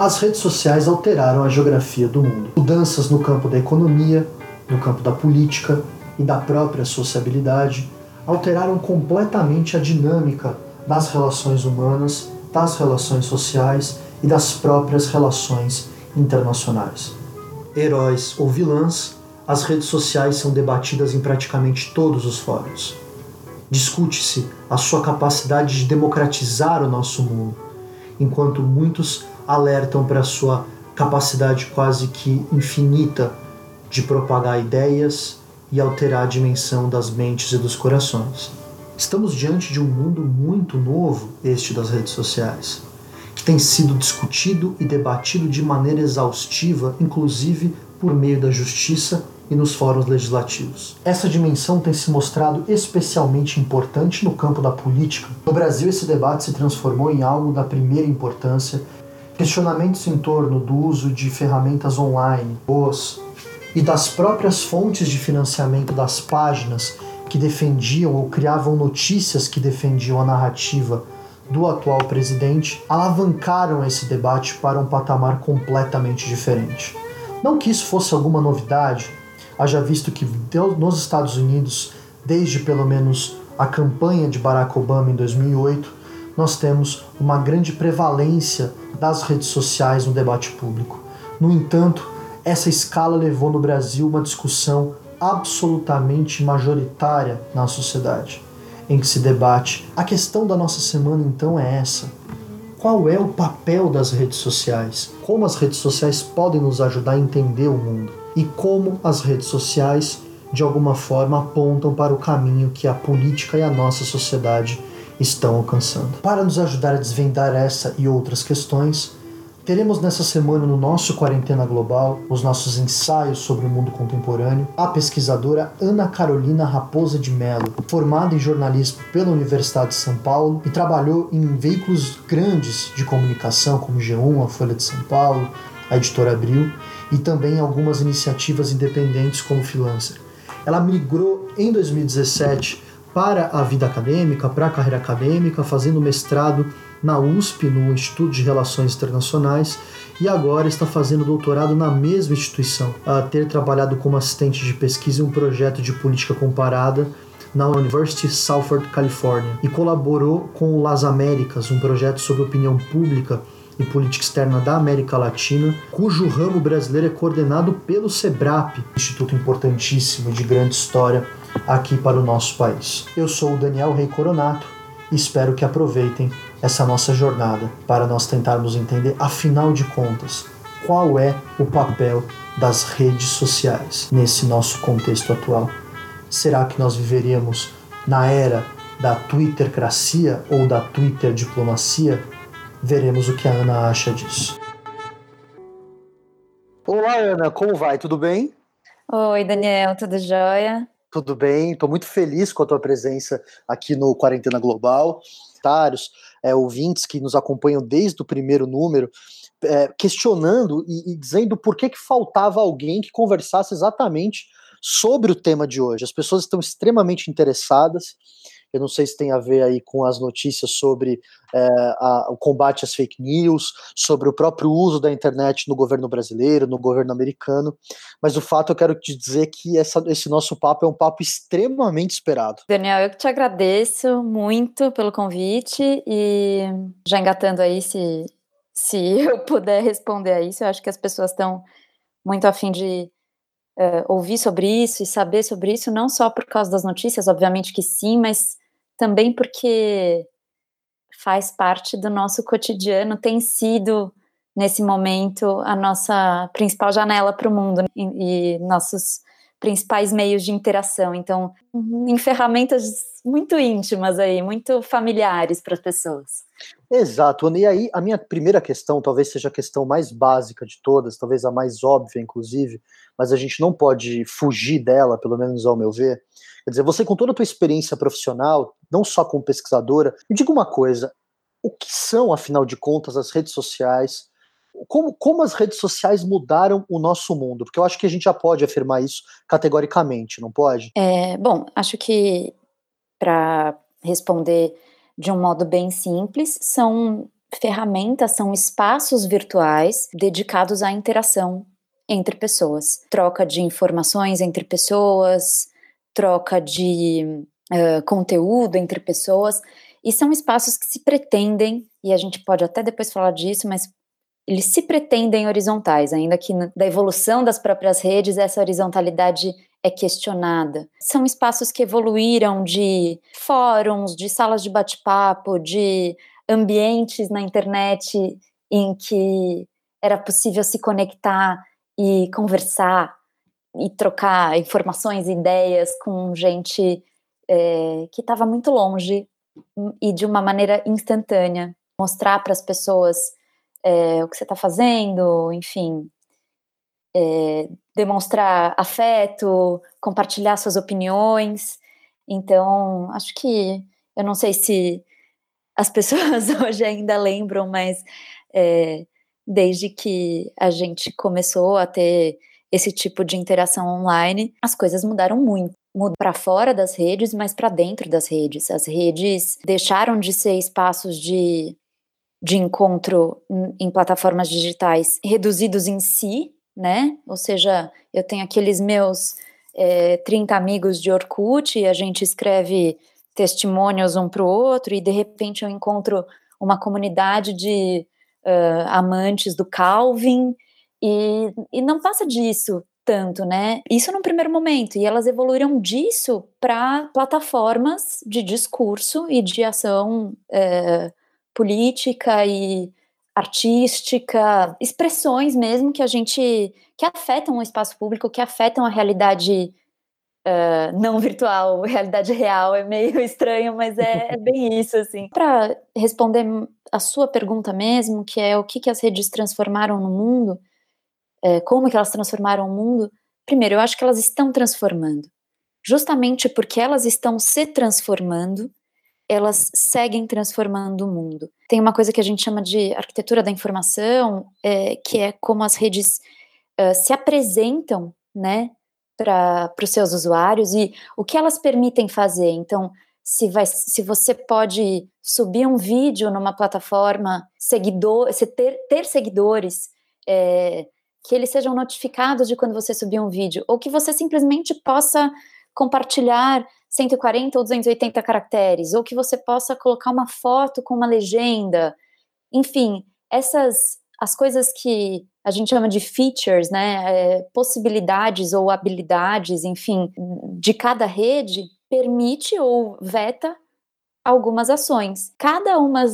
As redes sociais alteraram a geografia do mundo. Mudanças no campo da economia, no campo da política e da própria sociabilidade alteraram completamente a dinâmica das relações humanas, das relações sociais e das próprias relações internacionais. Heróis ou vilãs, as redes sociais são debatidas em praticamente todos os fóruns. Discute-se a sua capacidade de democratizar o nosso mundo, enquanto muitos alertam para sua capacidade quase que infinita de propagar ideias e alterar a dimensão das mentes e dos corações. Estamos diante de um mundo muito novo, este das redes sociais, que tem sido discutido e debatido de maneira exaustiva, inclusive por meio da justiça e nos fóruns legislativos. Essa dimensão tem se mostrado especialmente importante no campo da política. No Brasil, esse debate se transformou em algo da primeira importância. Questionamentos em torno do uso de ferramentas online, os e das próprias fontes de financiamento das páginas que defendiam ou criavam notícias que defendiam a narrativa do atual presidente alavancaram esse debate para um patamar completamente diferente. Não que isso fosse alguma novidade, haja visto que nos Estados Unidos, desde pelo menos a campanha de Barack Obama em 2008, nós temos uma grande prevalência das redes sociais no debate público. No entanto, essa escala levou no Brasil uma discussão absolutamente majoritária na sociedade, em que se debate. A questão da nossa semana então é essa: qual é o papel das redes sociais? Como as redes sociais podem nos ajudar a entender o mundo? E como as redes sociais, de alguma forma, apontam para o caminho que a política e a nossa sociedade estão alcançando. Para nos ajudar a desvendar essa e outras questões, Teremos nessa semana no nosso Quarentena Global os nossos ensaios sobre o mundo contemporâneo, a pesquisadora Ana Carolina Raposa de Mello, formada em jornalismo pela Universidade de São Paulo e trabalhou em veículos grandes de comunicação como G1, a Folha de São Paulo, a Editora Abril e também algumas iniciativas independentes como freelancer. Ela migrou em 2017 para a vida acadêmica, para a carreira acadêmica, fazendo mestrado na USP, no Instituto de Relações Internacionais, e agora está fazendo doutorado na mesma instituição, a ter trabalhado como assistente de pesquisa em um projeto de política comparada na University of Southern California. E colaborou com o Las Américas, um projeto sobre opinião pública e política externa da América Latina, cujo ramo brasileiro é coordenado pelo SEBRAP, instituto importantíssimo de grande história aqui para o nosso país. Eu sou o Daniel Rei Coronato e espero que aproveitem essa nossa jornada para nós tentarmos entender, afinal de contas, qual é o papel das redes sociais nesse nosso contexto atual. Será que nós viveríamos na era da Twittercracia ou da Twitter diplomacia? Veremos o que a Ana acha disso. Olá, Ana, como vai? Tudo bem? Oi, Daniel, tudo jóia? Tudo bem, estou muito feliz com a tua presença aqui no Quarentena Global. Comentários, é, ouvintes que nos acompanham desde o primeiro número, é, questionando e, e, dizendo por que, que faltava alguém que conversasse exatamente sobre o tema de hoje. As pessoas estão extremamente interessadas eu não sei se tem a ver aí com as notícias sobre é, a, o combate às fake news, sobre o próprio uso da internet no governo brasileiro, no governo americano. Mas o fato eu quero te dizer que essa, esse nosso papo é um papo extremamente esperado. Daniel, eu que te agradeço muito pelo convite e já engatando aí se, se eu puder responder a isso, eu acho que as pessoas estão muito afim de Uh, ouvir sobre isso e saber sobre isso, não só por causa das notícias, obviamente que sim, mas também porque faz parte do nosso cotidiano, tem sido nesse momento a nossa principal janela para o mundo e, e nossos principais meios de interação. Então, em ferramentas muito íntimas aí, muito familiares para as pessoas. Exato, e aí a minha primeira questão, talvez seja a questão mais básica de todas, talvez a mais óbvia, inclusive, mas a gente não pode fugir dela, pelo menos ao meu ver. Quer dizer, você com toda a tua experiência profissional, não só como pesquisadora, me diga uma coisa, o que são, afinal de contas, as redes sociais? Como, como as redes sociais mudaram o nosso mundo? Porque eu acho que a gente já pode afirmar isso categoricamente, não pode? É, bom, acho que para responder de um modo bem simples, são ferramentas são espaços virtuais dedicados à interação entre pessoas, troca de informações entre pessoas, troca de uh, conteúdo entre pessoas, e são espaços que se pretendem, e a gente pode até depois falar disso, mas eles se pretendem horizontais, ainda que da evolução das próprias redes essa horizontalidade é questionada. São espaços que evoluíram de fóruns, de salas de bate-papo, de ambientes na internet em que era possível se conectar e conversar e trocar informações ideias com gente é, que estava muito longe e de uma maneira instantânea. Mostrar para as pessoas é, o que você está fazendo, enfim, é, demonstrar afeto, compartilhar suas opiniões. Então, acho que eu não sei se as pessoas hoje ainda lembram, mas é, desde que a gente começou a ter esse tipo de interação online, as coisas mudaram muito. Mudou para fora das redes, mas para dentro das redes. As redes deixaram de ser espaços de, de encontro em plataformas digitais reduzidos em si, né? Ou seja, eu tenho aqueles meus é, 30 amigos de Orkut e a gente escreve testemunhos um para o outro e de repente eu encontro uma comunidade de uh, amantes do Calvin e, e não passa disso tanto, né? Isso num primeiro momento, e elas evoluíram disso para plataformas de discurso e de ação política e artística, expressões mesmo que a gente que afetam o espaço público, que afetam a realidade uh, não virtual, realidade real, é meio estranho, mas é, é bem isso assim. Para responder a sua pergunta mesmo, que é o que, que as redes transformaram no mundo, é, como que elas transformaram o mundo? Primeiro, eu acho que elas estão transformando. Justamente porque elas estão se transformando, elas seguem transformando o mundo. Tem uma coisa que a gente chama de arquitetura da informação, é, que é como as redes uh, se apresentam, né, para os seus usuários e o que elas permitem fazer. Então, se, vai, se você pode subir um vídeo numa plataforma, seguidor, você ter, ter seguidores, é, que eles sejam notificados de quando você subir um vídeo, ou que você simplesmente possa compartilhar 140 ou 280 caracteres, ou que você possa colocar uma foto com uma legenda. Enfim, essas as coisas que a gente chama de features, né, é, possibilidades ou habilidades, enfim, de cada rede, permite ou veta algumas ações. Cada uma,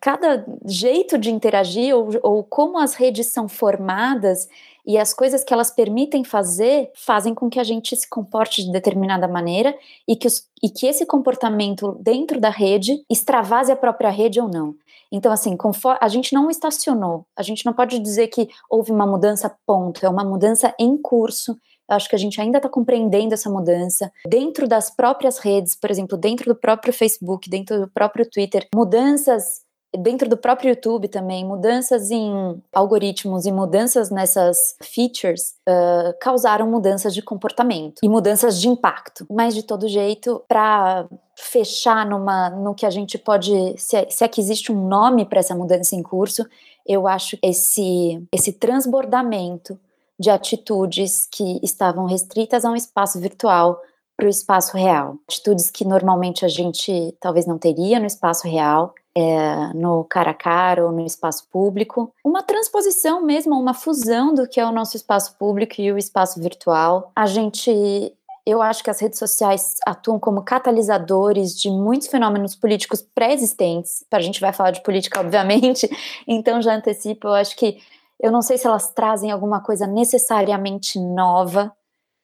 cada jeito de interagir ou, ou como as redes são formadas e as coisas que elas permitem fazer fazem com que a gente se comporte de determinada maneira e que, os, e que esse comportamento dentro da rede extravase a própria rede ou não. Então, assim, conforme, a gente não estacionou, a gente não pode dizer que houve uma mudança, ponto, é uma mudança em curso, acho que a gente ainda está compreendendo essa mudança. Dentro das próprias redes, por exemplo, dentro do próprio Facebook, dentro do próprio Twitter, mudanças dentro do próprio YouTube também, mudanças em algoritmos e mudanças nessas features uh, causaram mudanças de comportamento e mudanças de impacto. Mas de todo jeito, para fechar numa, no que a gente pode, se é, se é que existe um nome para essa mudança em curso, eu acho esse esse transbordamento de atitudes que estavam restritas a um espaço virtual para o espaço real. Atitudes que normalmente a gente talvez não teria no espaço real, é, no cara a cara ou no espaço público. Uma transposição mesmo, uma fusão do que é o nosso espaço público e o espaço virtual. A gente eu acho que as redes sociais atuam como catalisadores de muitos fenômenos políticos pré-existentes. A gente vai falar de política, obviamente, então já antecipo. Eu acho que eu não sei se elas trazem alguma coisa necessariamente nova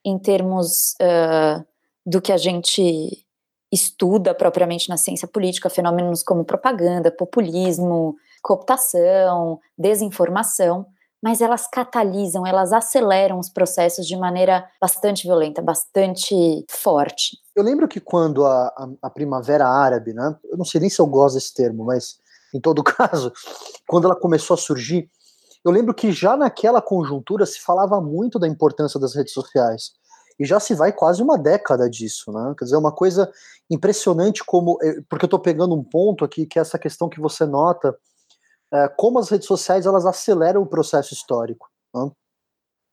em termos uh, do que a gente estuda propriamente na ciência política, fenômenos como propaganda, populismo, cooptação, desinformação, mas elas catalisam, elas aceleram os processos de maneira bastante violenta, bastante forte. Eu lembro que quando a, a, a Primavera Árabe, né, eu não sei nem se eu gosto desse termo, mas em todo caso, quando ela começou a surgir, eu lembro que já naquela conjuntura se falava muito da importância das redes sociais. E já se vai quase uma década disso, né? Quer dizer, uma coisa impressionante como. Eh, porque eu estou pegando um ponto aqui, que é essa questão que você nota é, como as redes sociais elas aceleram o processo histórico. Né?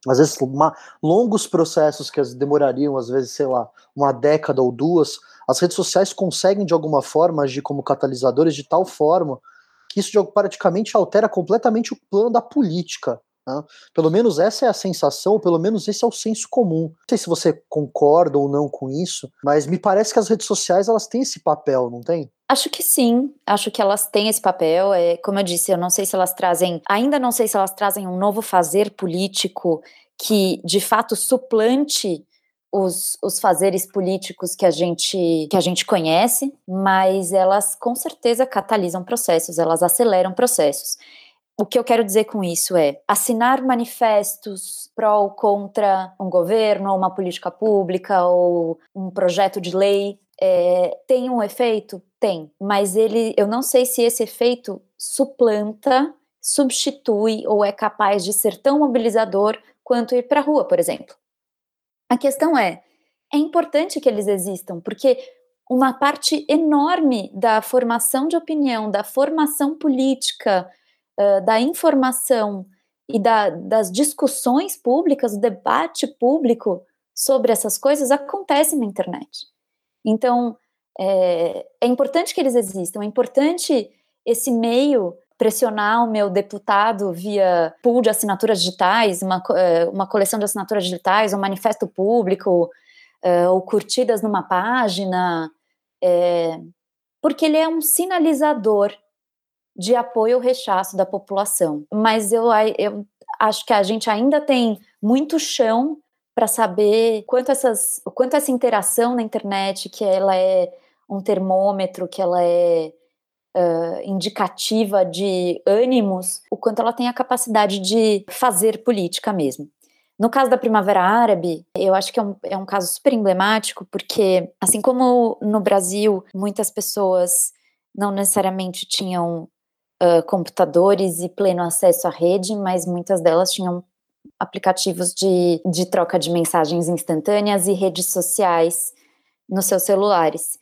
Às vezes, uma, longos processos que demorariam, às vezes, sei lá, uma década ou duas, as redes sociais conseguem, de alguma forma, agir como catalisadores de tal forma que isso praticamente altera completamente o plano da política. Né? Pelo menos essa é a sensação, pelo menos esse é o senso comum. Não sei se você concorda ou não com isso, mas me parece que as redes sociais elas têm esse papel, não tem? Acho que sim, acho que elas têm esse papel. É, como eu disse, eu não sei se elas trazem, ainda não sei se elas trazem um novo fazer político que de fato suplante os, os fazeres políticos que a gente que a gente conhece, mas elas com certeza catalisam processos, elas aceleram processos. O que eu quero dizer com isso é assinar manifestos pró ou contra um governo, ou uma política pública, ou um projeto de lei. É, tem um efeito? Tem, mas ele, eu não sei se esse efeito suplanta, substitui ou é capaz de ser tão mobilizador quanto ir para a rua, por exemplo. A questão é, é importante que eles existam, porque uma parte enorme da formação de opinião, da formação política, da informação e da, das discussões públicas, o debate público sobre essas coisas acontece na internet. Então, é, é importante que eles existam, é importante esse meio pressionar o meu deputado via pool de assinaturas digitais, uma, uma coleção de assinaturas digitais, um manifesto público, uh, ou curtidas numa página, é, porque ele é um sinalizador de apoio ao rechaço da população. Mas eu, eu acho que a gente ainda tem muito chão para saber quanto, essas, quanto essa interação na internet, que ela é um termômetro, que ela é uh, indicativa de ânimos, o quanto ela tem a capacidade de fazer política mesmo. No caso da Primavera Árabe, eu acho que é um, é um caso super emblemático, porque, assim como no Brasil, muitas pessoas não necessariamente tinham uh, computadores e pleno acesso à rede, mas muitas delas tinham aplicativos de, de troca de mensagens instantâneas e redes sociais nos seus celulares.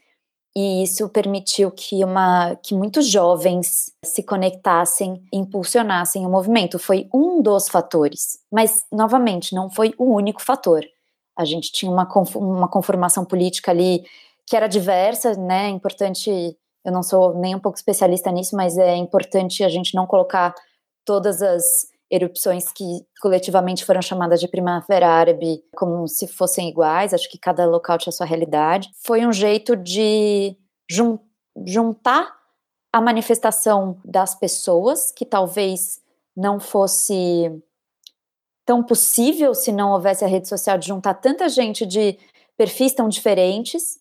E isso permitiu que, uma, que muitos jovens se conectassem, impulsionassem o movimento. Foi um dos fatores, mas, novamente, não foi o único fator. A gente tinha uma, uma conformação política ali que era diversa, né? É importante eu não sou nem um pouco especialista nisso, mas é importante a gente não colocar todas as erupções que coletivamente foram chamadas de Primavera Árabe como se fossem iguais, acho que cada local tinha sua realidade. Foi um jeito de jun juntar a manifestação das pessoas, que talvez não fosse tão possível se não houvesse a rede social de juntar tanta gente de perfis tão diferentes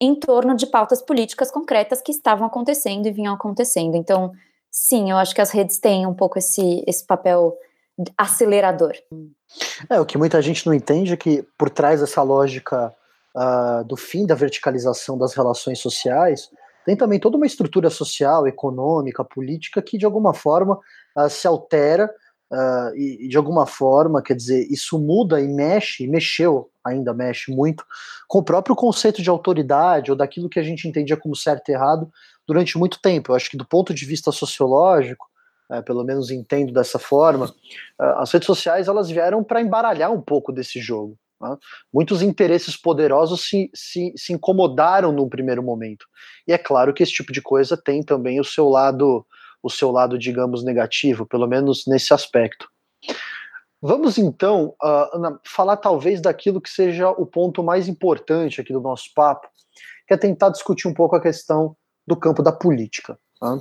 em torno de pautas políticas concretas que estavam acontecendo e vinham acontecendo. Então, sim, eu acho que as redes têm um pouco esse, esse papel acelerador. É, o que muita gente não entende é que por trás dessa lógica uh, do fim da verticalização das relações sociais, tem também toda uma estrutura social, econômica, política que de alguma forma uh, se altera uh, e, e, de alguma forma, quer dizer, isso muda e mexe, e mexeu, ainda mexe muito, com o próprio conceito de autoridade ou daquilo que a gente entendia como certo e errado durante muito tempo. Eu acho que do ponto de vista sociológico, é, pelo menos entendo dessa forma, uh, as redes sociais elas vieram para embaralhar um pouco desse jogo. Né? Muitos interesses poderosos se, se, se incomodaram num primeiro momento. E é claro que esse tipo de coisa tem também o seu lado o seu lado, digamos, negativo, pelo menos nesse aspecto. Vamos então, uh, falar talvez daquilo que seja o ponto mais importante aqui do nosso papo, que é tentar discutir um pouco a questão do campo da política. Tá?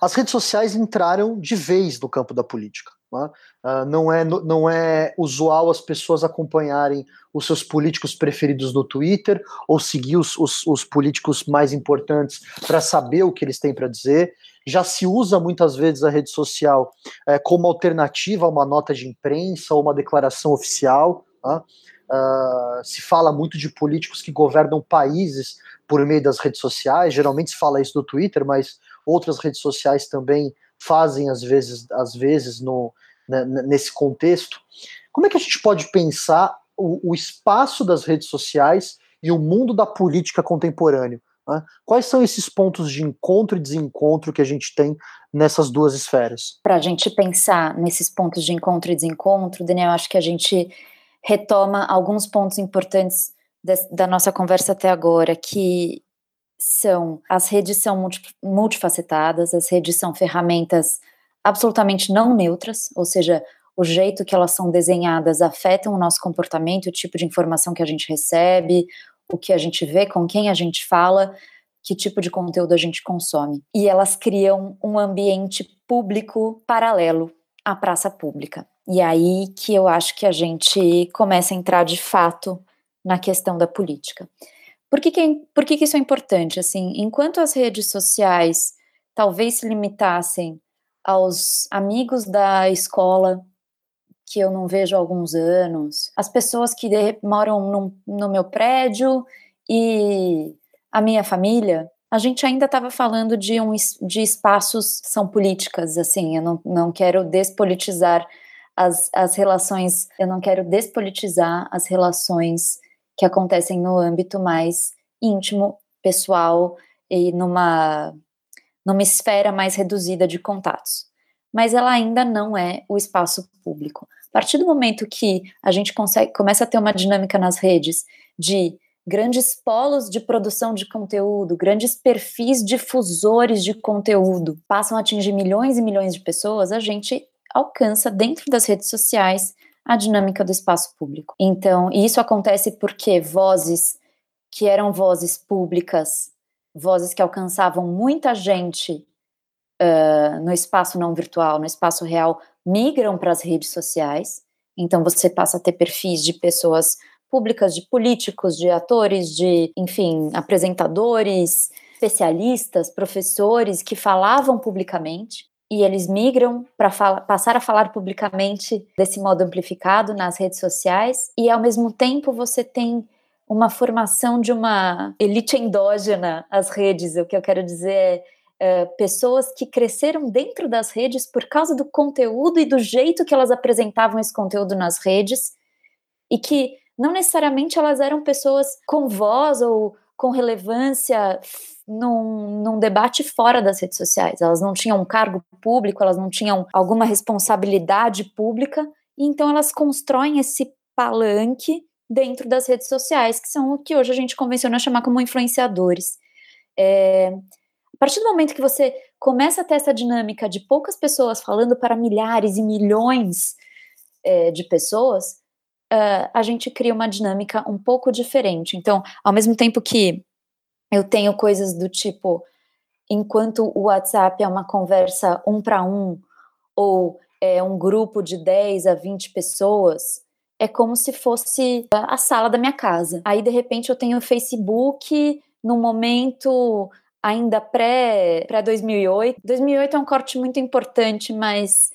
As redes sociais entraram de vez no campo da política. Uh, não, é, não é usual as pessoas acompanharem os seus políticos preferidos no Twitter ou seguir os, os, os políticos mais importantes para saber o que eles têm para dizer. Já se usa muitas vezes a rede social é, como alternativa a uma nota de imprensa ou uma declaração oficial. Uh, se fala muito de políticos que governam países por meio das redes sociais, geralmente se fala isso no Twitter, mas outras redes sociais também fazem às vezes, às vezes no, né, nesse contexto. Como é que a gente pode pensar o, o espaço das redes sociais e o mundo da política contemporâneo? Né? Quais são esses pontos de encontro e desencontro que a gente tem nessas duas esferas? Para a gente pensar nesses pontos de encontro e desencontro, Daniel, acho que a gente retoma alguns pontos importantes da nossa conversa até agora, que são as redes são multifacetadas, as redes são ferramentas absolutamente não neutras, ou seja, o jeito que elas são desenhadas afetam o nosso comportamento, o tipo de informação que a gente recebe, o que a gente vê, com quem a gente fala, que tipo de conteúdo a gente consome. E elas criam um ambiente público paralelo à praça pública. E aí que eu acho que a gente começa a entrar de fato na questão da política. Por que, que, é por que, que isso é importante? Assim, enquanto as redes sociais talvez se limitassem aos amigos da escola que eu não vejo há alguns anos, as pessoas que moram num, no meu prédio e a minha família, a gente ainda estava falando de, um, de espaços são políticas, assim, eu não, não quero despolitizar as, as relações, eu não quero despolitizar as relações que acontecem no âmbito mais íntimo, pessoal e numa, numa esfera mais reduzida de contatos. Mas ela ainda não é o espaço público. A partir do momento que a gente consegue, começa a ter uma dinâmica nas redes de grandes polos de produção de conteúdo, grandes perfis difusores de conteúdo passam a atingir milhões e milhões de pessoas, a gente alcança dentro das redes sociais a dinâmica do espaço público. Então, isso acontece porque vozes que eram vozes públicas, vozes que alcançavam muita gente uh, no espaço não virtual, no espaço real, migram para as redes sociais. Então, você passa a ter perfis de pessoas públicas, de políticos, de atores, de, enfim, apresentadores, especialistas, professores que falavam publicamente e eles migram para passar a falar publicamente desse modo amplificado nas redes sociais, e ao mesmo tempo você tem uma formação de uma elite endógena às redes. O que eu quero dizer é, é pessoas que cresceram dentro das redes por causa do conteúdo e do jeito que elas apresentavam esse conteúdo nas redes, e que não necessariamente elas eram pessoas com voz ou com relevância num, num, debate fora das redes sociais. Elas não tinham um cargo público, elas não tinham alguma responsabilidade pública, e então elas constroem esse palanque dentro das redes sociais, que são o que hoje a gente convenciona chamar como influenciadores. É, a partir do momento que você começa a ter essa dinâmica de poucas pessoas falando para milhares e milhões é, de pessoas, uh, a gente cria uma dinâmica um pouco diferente. Então, ao mesmo tempo que eu tenho coisas do tipo, enquanto o WhatsApp é uma conversa um para um, ou é um grupo de 10 a 20 pessoas, é como se fosse a sala da minha casa. Aí, de repente, eu tenho o Facebook no momento ainda pré, pré 2008. 2008 é um corte muito importante, mas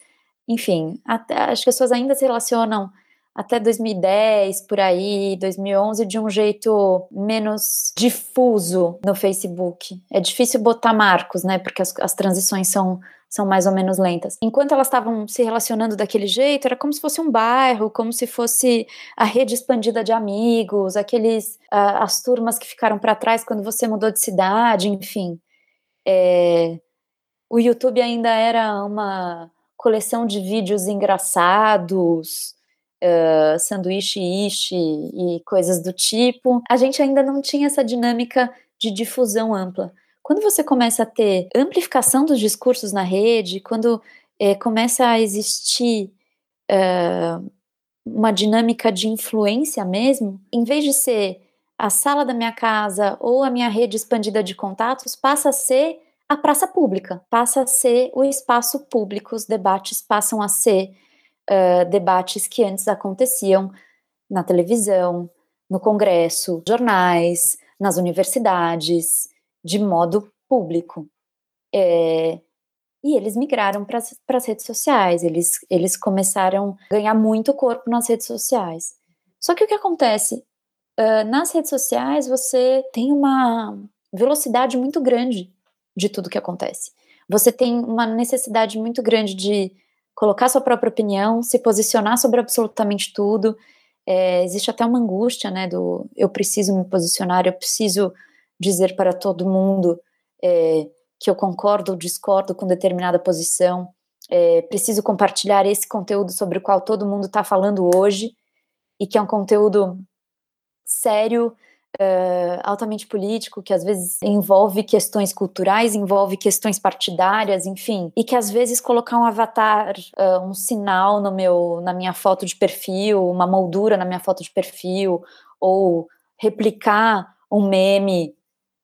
enfim, até, as pessoas ainda se relacionam até 2010, por aí, 2011, de um jeito menos difuso no Facebook. É difícil botar marcos, né? Porque as, as transições são, são mais ou menos lentas. Enquanto elas estavam se relacionando daquele jeito, era como se fosse um bairro, como se fosse a rede expandida de amigos, aqueles uh, as turmas que ficaram para trás quando você mudou de cidade, enfim. É, o YouTube ainda era uma coleção de vídeos engraçados, sanduíche ishi e coisas do tipo, a gente ainda não tinha essa dinâmica de difusão ampla. Quando você começa a ter amplificação dos discursos na rede, quando é, começa a existir uma dinâmica de influência mesmo, em vez de ser a sala da minha casa ou a minha rede expandida de contatos, passa a ser a praça pública, passa a ser o espaço público, os debates passam a ser uh, debates que antes aconteciam na televisão, no Congresso, jornais, nas universidades, de modo público. É, e eles migraram para as redes sociais, eles, eles começaram a ganhar muito corpo nas redes sociais. Só que o que acontece? Uh, nas redes sociais você tem uma velocidade muito grande de tudo que acontece. Você tem uma necessidade muito grande de colocar sua própria opinião, se posicionar sobre absolutamente tudo. É, existe até uma angústia, né, do eu preciso me posicionar, eu preciso dizer para todo mundo é, que eu concordo ou discordo com determinada posição. É, preciso compartilhar esse conteúdo sobre o qual todo mundo está falando hoje e que é um conteúdo sério, uh, altamente político, que às vezes envolve questões culturais, envolve questões partidárias, enfim, e que às vezes colocar um avatar, uh, um sinal no meu, na minha foto de perfil, uma moldura na minha foto de perfil, ou replicar um meme,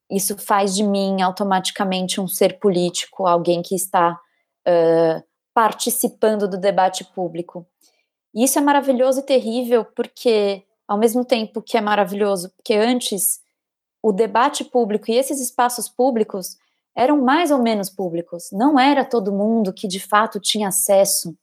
isso faz de mim automaticamente um ser político, alguém que está uh, participando do debate público. Isso é maravilhoso e terrível porque ao mesmo tempo que é maravilhoso, porque antes o debate público e esses espaços públicos eram mais ou menos públicos. Não era todo mundo que de fato tinha acesso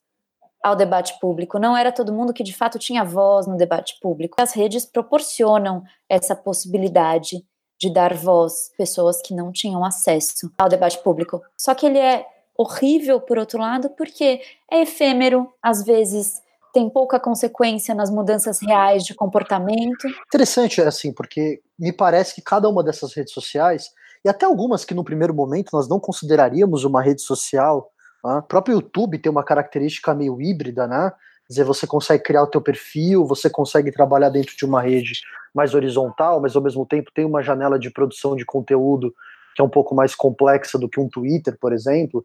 ao debate público, não era todo mundo que de fato tinha voz no debate público. As redes proporcionam essa possibilidade de dar voz a pessoas que não tinham acesso ao debate público. Só que ele é horrível, por outro lado, porque é efêmero, às vezes tem pouca consequência nas mudanças reais de comportamento. Interessante, assim, porque me parece que cada uma dessas redes sociais, e até algumas que no primeiro momento nós não consideraríamos uma rede social, né? o próprio YouTube tem uma característica meio híbrida, né? Quer dizer, você consegue criar o teu perfil, você consegue trabalhar dentro de uma rede mais horizontal, mas ao mesmo tempo tem uma janela de produção de conteúdo que é um pouco mais complexa do que um Twitter, por exemplo.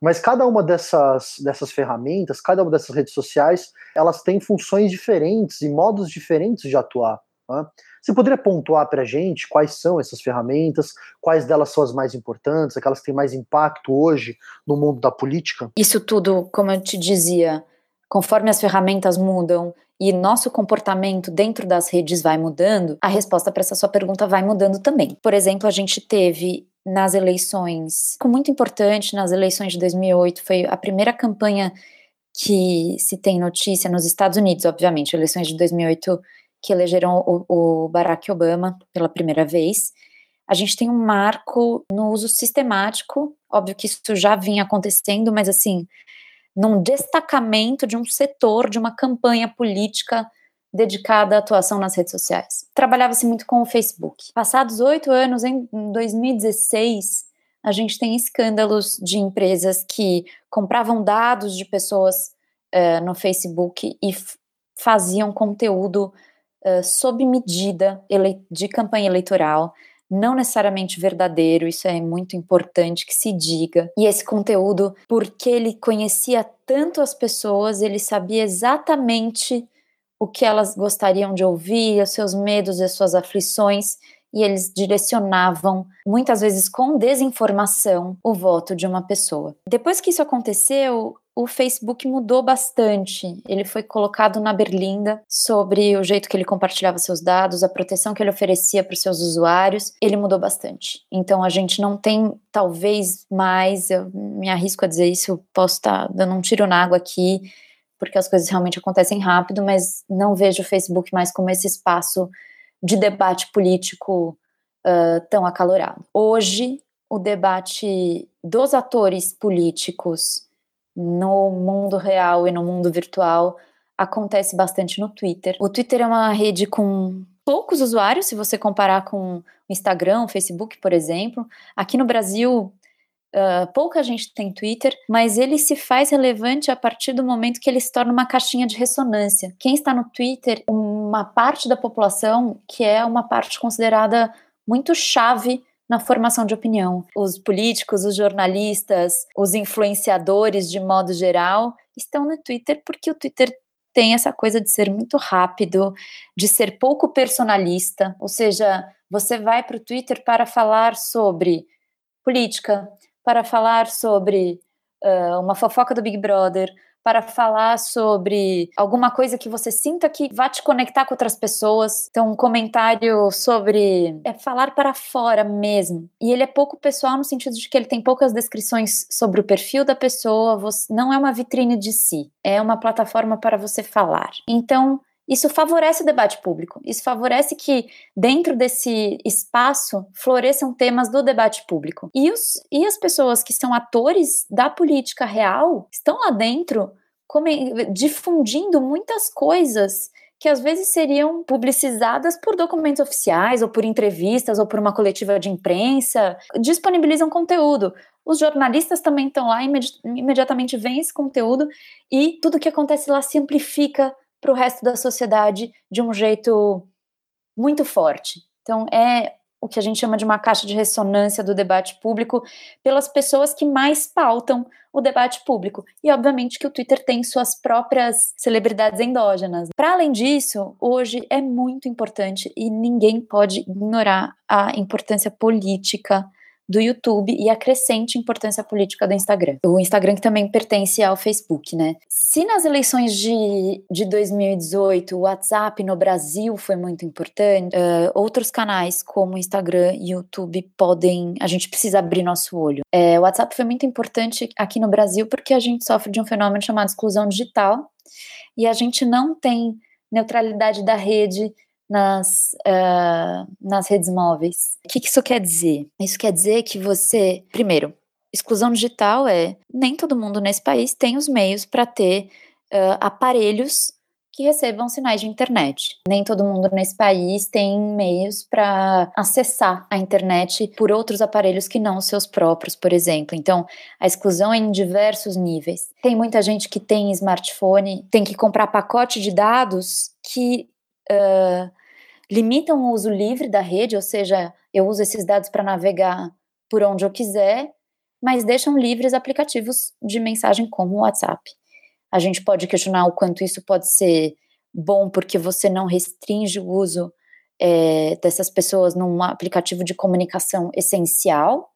Mas cada uma dessas, dessas ferramentas, cada uma dessas redes sociais, elas têm funções diferentes e modos diferentes de atuar. Tá? Você poderia pontuar para a gente quais são essas ferramentas, quais delas são as mais importantes, aquelas que têm mais impacto hoje no mundo da política? Isso tudo, como eu te dizia, conforme as ferramentas mudam e nosso comportamento dentro das redes vai mudando, a resposta para essa sua pergunta vai mudando também. Por exemplo, a gente teve nas eleições, muito importante nas eleições de 2008, foi a primeira campanha que se tem notícia nos Estados Unidos, obviamente, eleições de 2008 que elegeram o, o Barack Obama pela primeira vez. A gente tem um marco no uso sistemático, óbvio que isso já vinha acontecendo, mas assim, num destacamento de um setor de uma campanha política dedicada à atuação nas redes sociais. Trabalhava-se muito com o Facebook. Passados oito anos, em 2016, a gente tem escândalos de empresas que compravam dados de pessoas uh, no Facebook e faziam conteúdo uh, sob medida de campanha eleitoral, não necessariamente verdadeiro, isso é muito importante que se diga. E esse conteúdo, porque ele conhecia tanto as pessoas, ele sabia exatamente o que elas gostariam de ouvir, os seus medos e as suas aflições, e eles direcionavam, muitas vezes com desinformação, o voto de uma pessoa. Depois que isso aconteceu, o Facebook mudou bastante. Ele foi colocado na berlinda sobre o jeito que ele compartilhava seus dados, a proteção que ele oferecia para os seus usuários. Ele mudou bastante. Então a gente não tem, talvez mais, eu me arrisco a dizer isso, posso estar dando um tiro na água aqui, porque as coisas realmente acontecem rápido, mas não vejo o Facebook mais como esse espaço de debate político uh, tão acalorado. Hoje, o debate dos atores políticos no mundo real e no mundo virtual acontece bastante no Twitter. O Twitter é uma rede com poucos usuários, se você comparar com o Instagram, o Facebook, por exemplo. Aqui no Brasil, Uh, pouca gente tem Twitter, mas ele se faz relevante a partir do momento que ele se torna uma caixinha de ressonância. Quem está no Twitter, uma parte da população que é uma parte considerada muito chave na formação de opinião. Os políticos, os jornalistas, os influenciadores de modo geral estão no Twitter porque o Twitter tem essa coisa de ser muito rápido, de ser pouco personalista, ou seja, você vai para o Twitter para falar sobre política, para falar sobre uh, uma fofoca do Big Brother, para falar sobre alguma coisa que você sinta que vá te conectar com outras pessoas. Então, um comentário sobre é falar para fora mesmo. E ele é pouco pessoal no sentido de que ele tem poucas descrições sobre o perfil da pessoa, você, não é uma vitrine de si, é uma plataforma para você falar. Então, isso favorece o debate público, isso favorece que dentro desse espaço floresçam temas do debate público. E, os, e as pessoas que são atores da política real estão lá dentro como, difundindo muitas coisas que às vezes seriam publicizadas por documentos oficiais, ou por entrevistas, ou por uma coletiva de imprensa, disponibilizam conteúdo. Os jornalistas também estão lá, imedi imediatamente vêm esse conteúdo e tudo que acontece lá se amplifica para o resto da sociedade de um jeito muito forte. Então, é o que a gente chama de uma caixa de ressonância do debate público pelas pessoas que mais pautam o debate público. E, obviamente, que o Twitter tem suas próprias celebridades endógenas. Para além disso, hoje é muito importante e ninguém pode ignorar a importância política do YouTube e a crescente importância política do Instagram. O Instagram que também pertence ao Facebook, né? Se nas eleições de, de 2018 o WhatsApp no Brasil foi muito importante, uh, outros canais como Instagram e YouTube podem. A gente precisa abrir nosso olho. É, o WhatsApp foi muito importante aqui no Brasil porque a gente sofre de um fenômeno chamado exclusão digital e a gente não tem neutralidade da rede nas, uh, nas redes móveis. O que, que isso quer dizer? Isso quer dizer que você, primeiro, exclusão digital é nem todo mundo nesse país tem os meios para ter uh, aparelhos que recebam sinais de internet. Nem todo mundo nesse país tem meios para acessar a internet por outros aparelhos que não os seus próprios, por exemplo. Então, a exclusão é em diversos níveis. Tem muita gente que tem smartphone, tem que comprar pacote de dados que uh, limitam o uso livre da rede, ou seja, eu uso esses dados para navegar por onde eu quiser, mas deixam livres aplicativos de mensagem como o WhatsApp. A gente pode questionar o quanto isso pode ser bom porque você não restringe o uso é, dessas pessoas num aplicativo de comunicação essencial.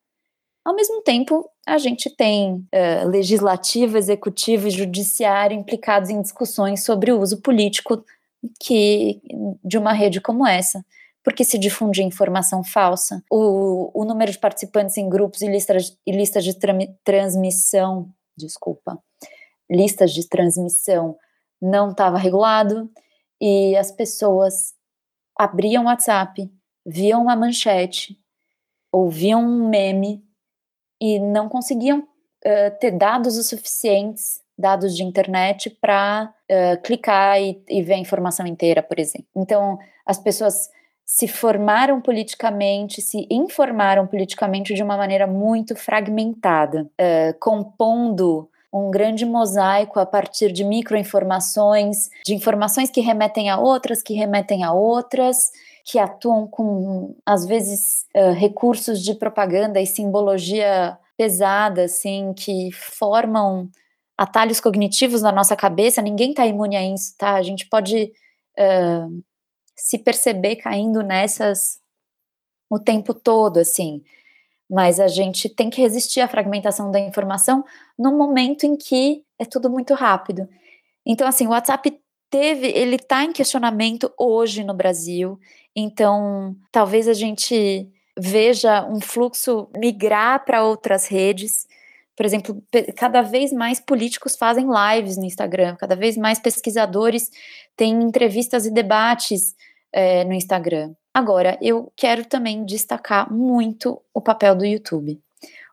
Ao mesmo tempo, a gente tem uh, legislativo, executivo e judiciário implicados em discussões sobre o uso político que de uma rede como essa, porque se difunde informação falsa, o, o número de participantes em grupos e listas, e listas de transmissão, desculpa, listas de transmissão não estava regulado e as pessoas abriam WhatsApp, viam uma manchete, ouviam um meme e não conseguiam uh, ter dados o suficientes dados de internet para clicar e, e ver a informação inteira, por exemplo. Então, as pessoas se formaram politicamente, se informaram politicamente de uma maneira muito fragmentada, uh, compondo um grande mosaico a partir de microinformações, de informações que remetem a outras, que remetem a outras, que atuam com, às vezes, uh, recursos de propaganda e simbologia pesada, assim, que formam atalhos cognitivos na nossa cabeça, ninguém está imune a isso, tá? A gente pode uh, se perceber caindo nessas o tempo todo, assim. Mas a gente tem que resistir à fragmentação da informação no momento em que é tudo muito rápido. Então, assim, o WhatsApp teve, ele está em questionamento hoje no Brasil. Então, talvez a gente veja um fluxo migrar para outras redes por exemplo, cada vez mais políticos fazem lives no Instagram, cada vez mais pesquisadores têm entrevistas e debates é, no Instagram. Agora, eu quero também destacar muito o papel do YouTube.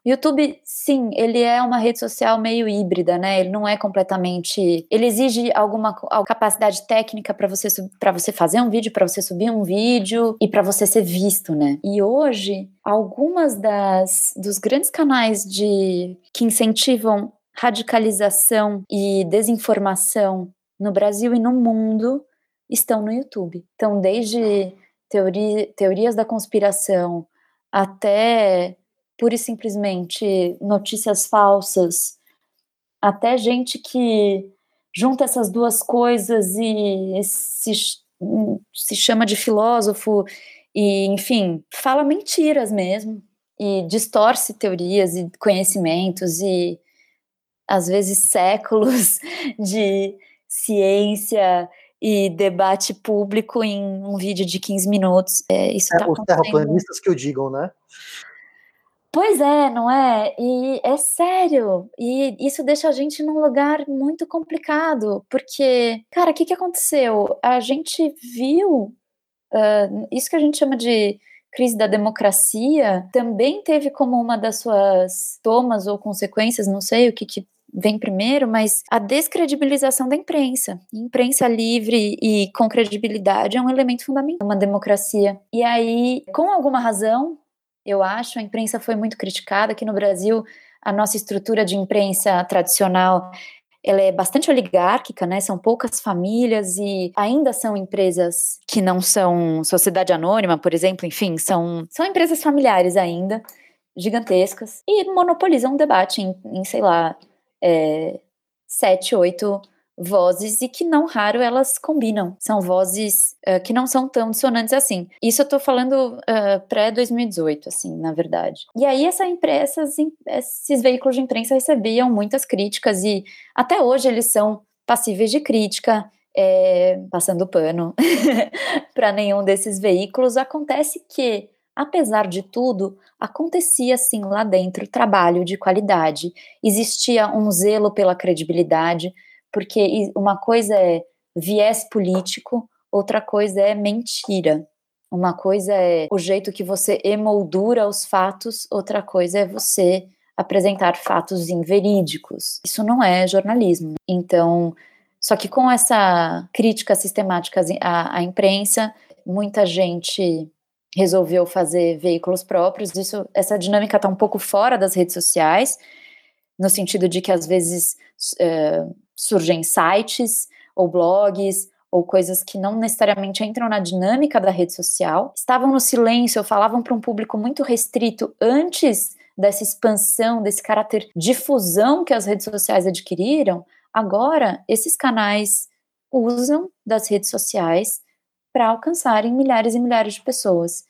YouTube, sim, ele é uma rede social meio híbrida, né? Ele não é completamente. Ele exige alguma capacidade técnica para você para você fazer um vídeo, para você subir um vídeo e para você ser visto, né? E hoje, algumas das dos grandes canais de que incentivam radicalização e desinformação no Brasil e no mundo estão no YouTube. Então, desde teoria, teorias da conspiração até pura e simplesmente notícias falsas, até gente que junta essas duas coisas e se, se chama de filósofo e, enfim, fala mentiras mesmo e distorce teorias e conhecimentos e às vezes séculos de ciência e debate público em um vídeo de 15 minutos. É, isso é, tá os terraplanistas que o digam, né? Pois é, não é? E é sério. E isso deixa a gente num lugar muito complicado, porque, cara, o que, que aconteceu? A gente viu uh, isso que a gente chama de crise da democracia, também teve como uma das suas tomas ou consequências, não sei o que, que vem primeiro, mas a descredibilização da imprensa. Imprensa livre e com credibilidade é um elemento fundamental uma democracia. E aí, com alguma razão, eu acho, a imprensa foi muito criticada aqui no Brasil. A nossa estrutura de imprensa tradicional ela é bastante oligárquica, né? São poucas famílias e ainda são empresas que não são sociedade anônima, por exemplo, enfim, são, são empresas familiares ainda, gigantescas, e monopolizam o debate em, em sei lá, é, sete, oito vozes e que não raro elas combinam. São vozes uh, que não são tão dissonantes assim. Isso eu tô falando uh, pré-2018, assim, na verdade. E aí essa imprensa, esses veículos de imprensa recebiam muitas críticas e até hoje eles são passíveis de crítica. É, passando pano para nenhum desses veículos, acontece que apesar de tudo, acontecia sim lá dentro trabalho de qualidade, existia um zelo pela credibilidade, porque uma coisa é viés político, outra coisa é mentira. Uma coisa é o jeito que você emoldura os fatos, outra coisa é você apresentar fatos inverídicos. Isso não é jornalismo. Então, só que com essa crítica sistemática à, à imprensa, muita gente resolveu fazer veículos próprios. Isso, essa dinâmica está um pouco fora das redes sociais, no sentido de que às vezes uh, surgem sites ou blogs ou coisas que não necessariamente entram na dinâmica da rede social, estavam no silêncio, falavam para um público muito restrito antes dessa expansão, desse caráter difusão que as redes sociais adquiriram, agora esses canais usam das redes sociais para alcançarem milhares e milhares de pessoas.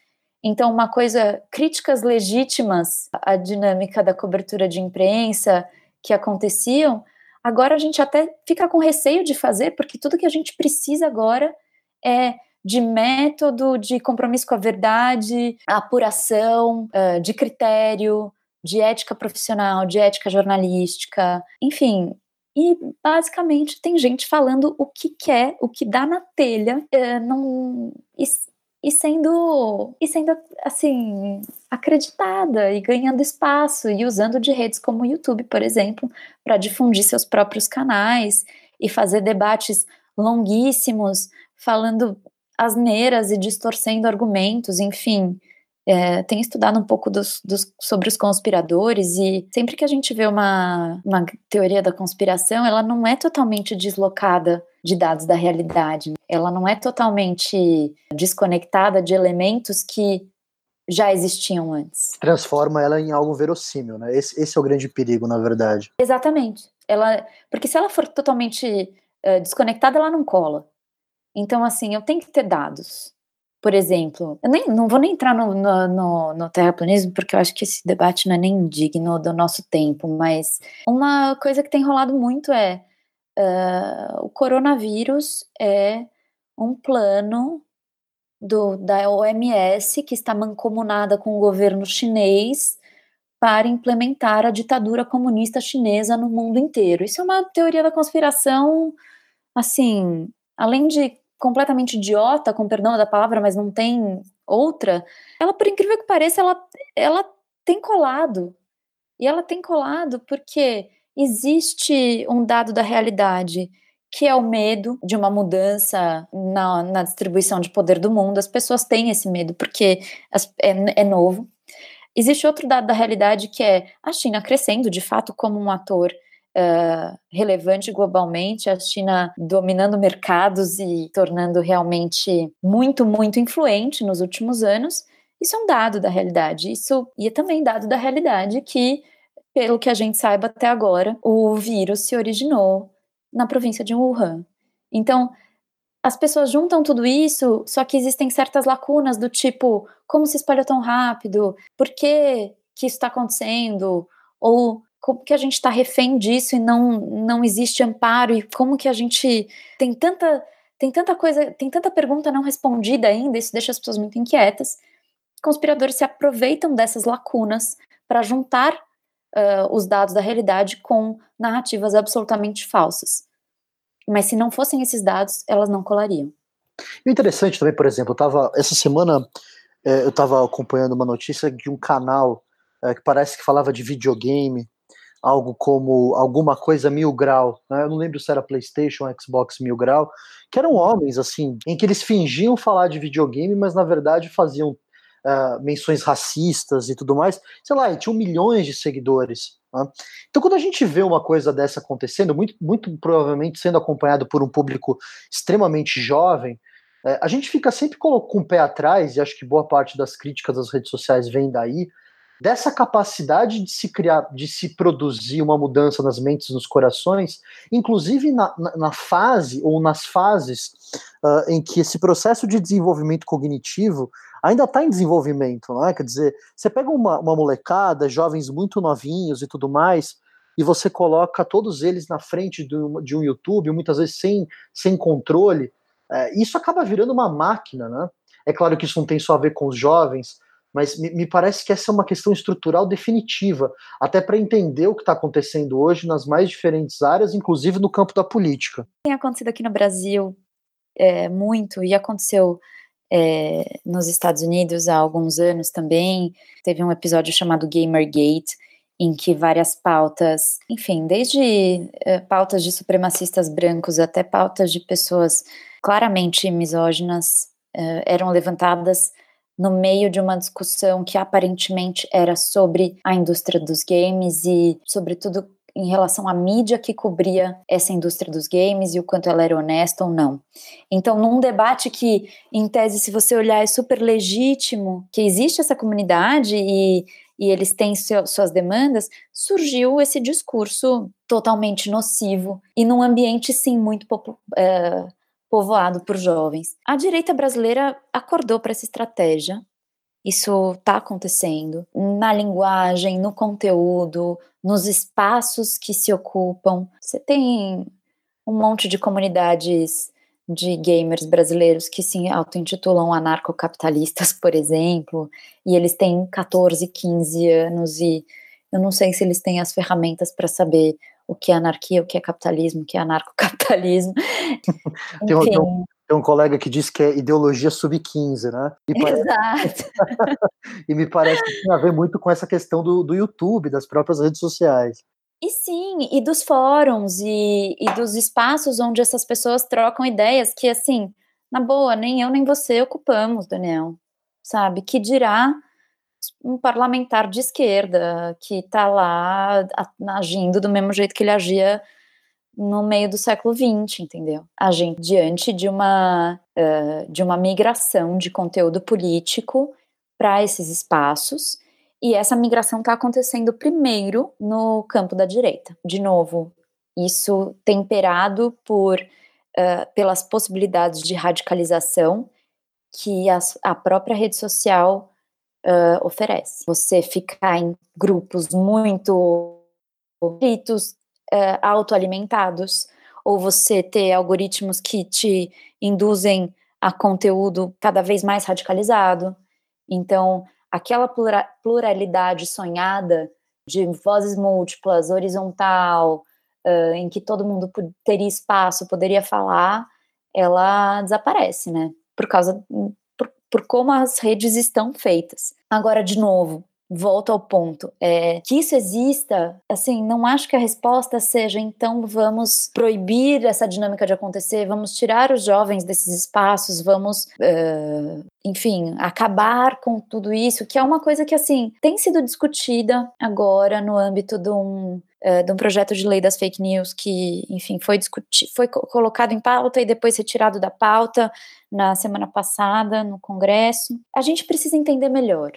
Então, uma coisa, críticas legítimas à dinâmica da cobertura de imprensa que aconteciam, Agora a gente até fica com receio de fazer, porque tudo que a gente precisa agora é de método, de compromisso com a verdade, apuração, de critério, de ética profissional, de ética jornalística, enfim. E basicamente tem gente falando o que quer, o que dá na telha, não, e sendo e sendo assim acreditada e ganhando espaço e usando de redes como o YouTube, por exemplo, para difundir seus próprios canais e fazer debates longuíssimos, falando asneiras e distorcendo argumentos, enfim. É, estudado um pouco dos, dos, sobre os conspiradores e sempre que a gente vê uma, uma teoria da conspiração, ela não é totalmente deslocada de dados da realidade. Ela não é totalmente desconectada de elementos que já existiam antes. Transforma ela em algo verossímil, né? Esse, esse é o grande perigo, na verdade. Exatamente. Ela, porque se ela for totalmente uh, desconectada, ela não cola. Então, assim, eu tenho que ter dados por exemplo, eu nem, não vou nem entrar no, no, no, no, terraplanismo, porque eu acho que esse debate não é nem digno do nosso tempo, mas uma coisa que tem rolado muito é uh, o coronavírus é um plano do, da OMS que está mancomunada com o governo chinês para implementar a ditadura comunista chinesa no mundo inteiro. Isso é uma teoria da conspiração, assim, além de completamente idiota, com perdão da palavra, mas não tem outra, ela, por incrível que pareça, ela, ela tem colado. E ela tem colado porque existe um dado da realidade que é o medo de uma mudança na, na distribuição de poder do mundo. As pessoas têm esse medo porque é, é novo. Existe outro dado da realidade que é a China crescendo de fato como um ator uh, relevante globalmente, a China dominando mercados e tornando realmente muito, muito influente nos últimos anos. Isso é um dado da realidade. Isso e é também dado da realidade que, pelo que a gente saiba até agora, o vírus se originou na província de Wuhan. Então, as pessoas juntam tudo isso, só que existem certas lacunas do tipo, como se espalhou tão rápido? Por que, que isso está acontecendo? Ou como que a gente está refém disso e não, não existe amparo e como que a gente tem tanta tem tanta coisa, tem tanta pergunta não respondida ainda, isso deixa as pessoas muito inquietas. Conspiradores se aproveitam dessas lacunas para juntar uh, os dados da realidade com narrativas absolutamente falsas. Mas se não fossem esses dados, elas não colariam. E interessante também, por exemplo, eu tava, essa semana é, eu estava acompanhando uma notícia de um canal é, que parece que falava de videogame algo como alguma coisa mil grau, né? eu não lembro se era PlayStation, Xbox mil grau, que eram homens assim, em que eles fingiam falar de videogame, mas na verdade faziam uh, menções racistas e tudo mais, sei lá, e tinham milhões de seguidores. Né? Então, quando a gente vê uma coisa dessa acontecendo, muito, muito provavelmente sendo acompanhado por um público extremamente jovem, é, a gente fica sempre com o pé atrás, e acho que boa parte das críticas das redes sociais vem daí, dessa capacidade de se criar, de se produzir uma mudança nas mentes nos corações, inclusive na, na, fase ou nas fases uh, em que esse processo de desenvolvimento cognitivo ainda está em desenvolvimento, não é? Quer dizer, você pega uma, uma molecada, jovens muito novinhos e tudo mais, e você coloca todos eles na frente de um, de um YouTube, muitas vezes sem, sem controle, é, isso acaba virando uma máquina, né? É claro que isso não tem só a ver com os jovens, mas me, me parece que essa é uma questão estrutural definitiva, até para entender o que está acontecendo hoje nas mais diferentes áreas, inclusive no campo da política. Tem acontecido aqui no Brasil é, muito, e aconteceu é, nos Estados Unidos há alguns anos também. Teve um episódio chamado Gamergate, em que várias pautas, enfim, desde é, pautas de supremacistas brancos até pautas de pessoas claramente misóginas uh, eram levantadas no meio de uma discussão que aparentemente era sobre a indústria dos games e, sobretudo, em relação à mídia que cobria essa indústria dos games e o quanto ela era honesta ou não. Então, num debate que, em tese, se você olhar, é super legítimo, que existe essa comunidade e, e eles têm seu, suas demandas, surgiu esse discurso totalmente nocivo e num ambiente, sim, muito uh, povoado por jovens. A direita brasileira acordou para essa estratégia. Isso está acontecendo na linguagem, no conteúdo, nos espaços que se ocupam. Você tem um monte de comunidades de gamers brasileiros que se auto-intitulam anarcocapitalistas, por exemplo, e eles têm 14, 15 anos e eu não sei se eles têm as ferramentas para saber o que é anarquia, o que é capitalismo, o que é anarcocapitalismo. tem, um, tem, um, tem, um, colega que diz que é ideologia sub-15, né? E parece... Exato. e me parece que tem a ver muito com essa questão do, do YouTube, das próprias redes sociais. E sim, e dos fóruns e, e dos espaços onde essas pessoas trocam ideias que, assim, na boa, nem eu nem você ocupamos, Daniel, sabe? Que dirá um parlamentar de esquerda que está lá agindo do mesmo jeito que ele agia no meio do século XX, entendeu? A gente diante de uma uh, de uma migração de conteúdo político para esses espaços e essa migração está acontecendo primeiro no campo da direita. De novo, isso temperado por uh, pelas possibilidades de radicalização que as, a própria rede social uh, oferece. Você ficar em grupos muito fritos, uh, autoalimentados, ou você ter algoritmos que te induzem a conteúdo cada vez mais radicalizado. Então, aquela pluralidade sonhada de vozes múltiplas, horizontal, uh, em que todo mundo teria espaço, poderia falar, ela desaparece, né? Por causa por como as redes estão feitas. Agora, de novo, volto ao ponto. É, que isso exista, assim, não acho que a resposta seja então vamos proibir essa dinâmica de acontecer, vamos tirar os jovens desses espaços, vamos, uh, enfim, acabar com tudo isso, que é uma coisa que, assim, tem sido discutida agora no âmbito de um, uh, de um projeto de lei das fake news que, enfim, foi, discuti foi colocado em pauta e depois retirado da pauta na semana passada no Congresso. A gente precisa entender melhor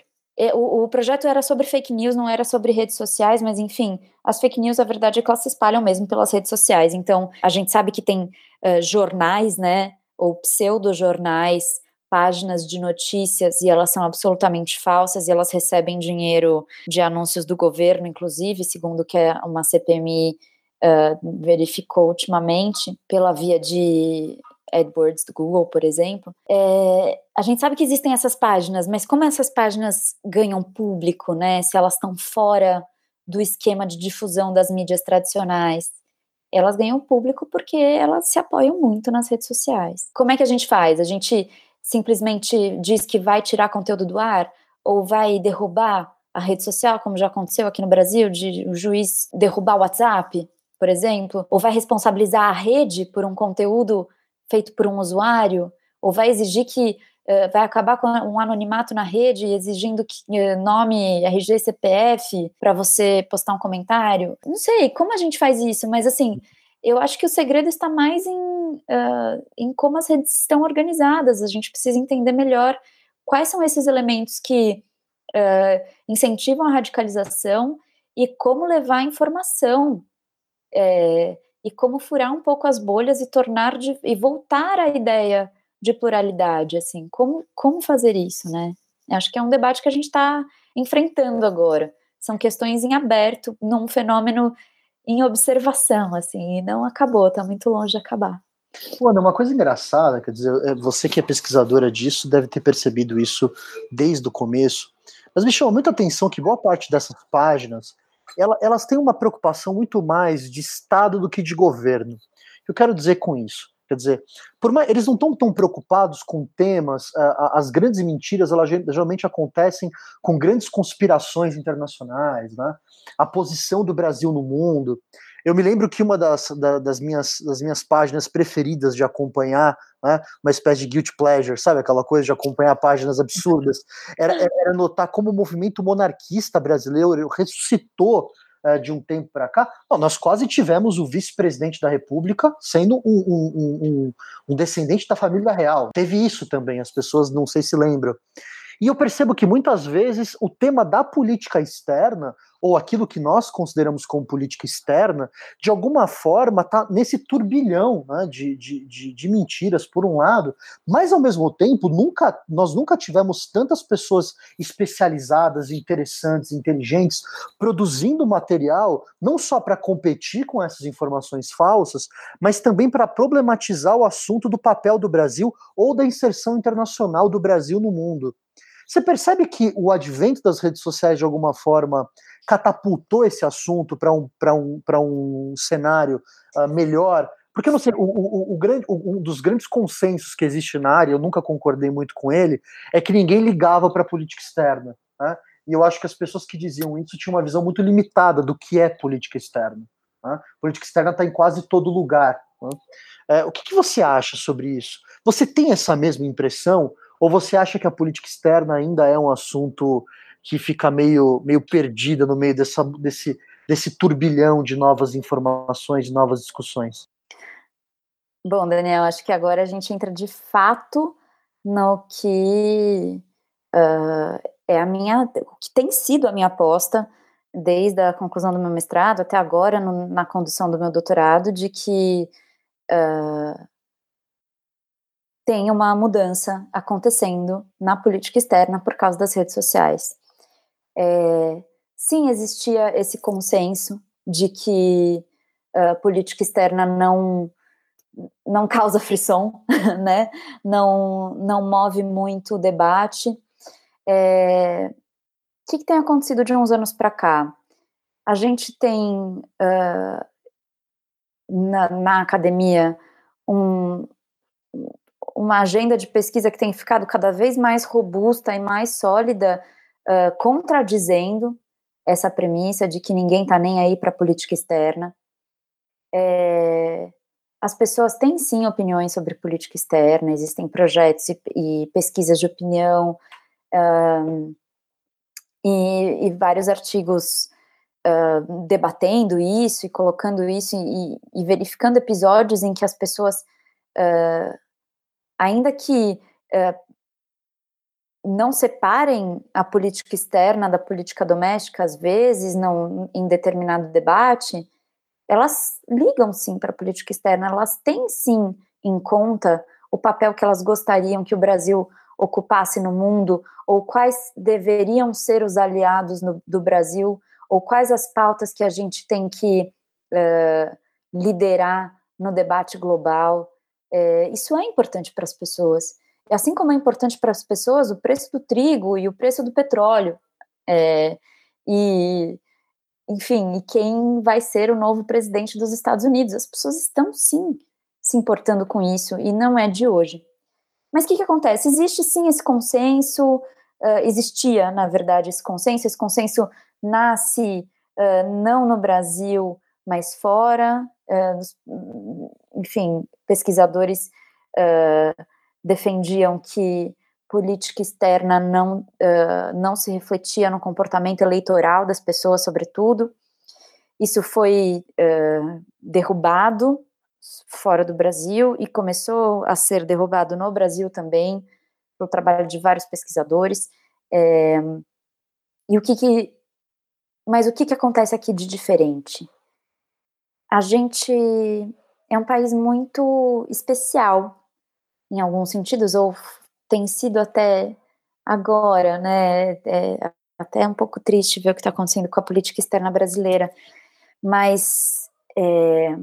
o, o, projeto era sobre fake news, não era sobre redes sociais, mas enfim, as fake news, a verdade é que elas se espalham mesmo pelas redes sociais. Então, a gente sabe que tem uh, jornais, né, ou pseudo-jornais, páginas de notícias, e elas são absolutamente falsas, e elas recebem dinheiro de anúncios do governo, inclusive, segundo que uma CPMI uh, verificou ultimamente, pela via de AdWords do Google, por exemplo, é, a gente sabe que existem essas páginas, mas como essas páginas ganham público, né? Se elas estão fora do esquema de difusão das mídias tradicionais, elas ganham público porque elas se apoiam muito nas redes sociais. Como é que a gente faz? A gente simplesmente diz que vai tirar conteúdo do ar ou vai derrubar a rede social, como já aconteceu aqui no Brasil, de o juiz derrubar o WhatsApp, por exemplo, ou vai responsabilizar a rede por um conteúdo feito por um usuário, ou vai exigir que uh, vai acabar com um anonimato na rede, exigindo que, uh, nome, RG, CPF para você postar um comentário. Não sei como a gente faz isso, mas assim, eu acho que o segredo está mais em, uh, em como as redes estão organizadas. A gente precisa entender melhor quais são esses elementos que incentivam a radicalização e como levar a informação e como furar um pouco as bolhas e tornar de, e voltar à ideia de pluralidade, assim, como, como fazer isso, né? Acho que é um debate que a gente está enfrentando agora. São questões em aberto, num fenômeno em observação, assim, e não acabou, está muito longe de acabar. Ana, uma coisa engraçada, quer dizer, é, você que é pesquisadora disso deve ter percebido isso desde o começo, mas me chamou muita atenção que boa parte dessas páginas ela, elas têm uma preocupação muito mais de Estado do que de governo. Eu quero dizer com isso? Quer dizer, mais, eles não estão tão preocupados com temas, as grandes mentiras elas geralmente acontecem com grandes conspirações internacionais, né? a posição do Brasil no mundo. Eu me lembro que uma das, da, das, minhas, das minhas páginas preferidas de acompanhar, né, uma espécie de guilt pleasure, sabe aquela coisa de acompanhar páginas absurdas, era, era notar como o movimento monarquista brasileiro ressuscitou uh, de um tempo para cá. Nós quase tivemos o vice-presidente da República sendo um, um, um, um descendente da família real. Teve isso também, as pessoas não sei se lembram. E eu percebo que muitas vezes o tema da política externa, ou aquilo que nós consideramos como política externa, de alguma forma está nesse turbilhão né, de, de, de, de, mentiras, por um lado, mas ao mesmo tempo, nunca, nós nunca tivemos tantas pessoas especializadas, interessantes, inteligentes, produzindo material, não só para competir com essas informações falsas, mas também para problematizar o assunto do papel do Brasil ou da inserção internacional do Brasil no mundo. Você percebe que o advento das redes sociais, de alguma forma, catapultou esse assunto para um, um, um cenário uh, melhor? Porque não sei, o, o, o grande, um dos grandes consensos que existe na área, eu nunca concordei muito com ele, é que ninguém ligava para a política externa. Né? E eu acho que as pessoas que diziam isso tinham uma visão muito limitada do que é política externa. Né? Política externa está em quase todo lugar. Né? É, o que, que, você acha sobre isso? Você tem essa mesma impressão? Ou você acha que a política externa ainda é um assunto que fica meio, meio perdida no meio dessa, desse, desse turbilhão de novas informações, de novas discussões? Bom, Daniel, acho que agora a gente entra de fato no que uh, é a minha, o que tem sido a minha aposta desde a conclusão do meu mestrado até agora no, na condução do meu doutorado, de que uh, tem uma mudança acontecendo na política externa por causa das redes sociais. É, sim, existia esse consenso de que a política externa não não causa frição, né? Não não move muito o debate. É, o que, que, tem acontecido de uns anos para cá? A gente tem uh, na, na academia um, uma agenda de pesquisa que tem ficado cada vez mais robusta e mais sólida, uh, contradizendo essa premissa de que ninguém está nem aí para a política externa. É, as pessoas têm sim opiniões sobre política externa, existem projetos e, e pesquisas de opinião um, e, e, vários artigos uh, debatendo isso e colocando isso e, e, verificando episódios em que as pessoas uh, ainda que é, não separem a política externa da política doméstica, às vezes, não, em determinado debate, elas ligam sim para a política externa, elas têm sim em conta o papel que elas gostariam que o Brasil ocupasse no mundo, ou quais deveriam ser os aliados no, do Brasil, ou quais as pautas que a gente tem que uh, liderar no debate global. É, isso é importante para as pessoas. Assim como é importante para as pessoas o preço do trigo e o preço do petróleo. É, e, enfim, e quem vai ser o novo presidente dos Estados Unidos. As pessoas estão, sim, se importando com isso, e não é de hoje. Mas o que, que acontece? Existe, sim, esse consenso, uh, existia, na verdade, esse consenso. Esse consenso nasce uh, não no Brasil, mas fora. Uh, enfim, pesquisadores defendiam que política externa não, não se refletia no comportamento eleitoral das pessoas, sobretudo. Isso foi derrubado fora do Brasil e começou a ser derrubado no Brasil também pelo trabalho de vários pesquisadores. É, e o que, que mas o que, que acontece aqui de diferente? A gente é um país muito especial em alguns sentidos, ou tem sido até agora, né? É até um pouco triste ver o que está acontecendo com a política externa brasileira, mas é,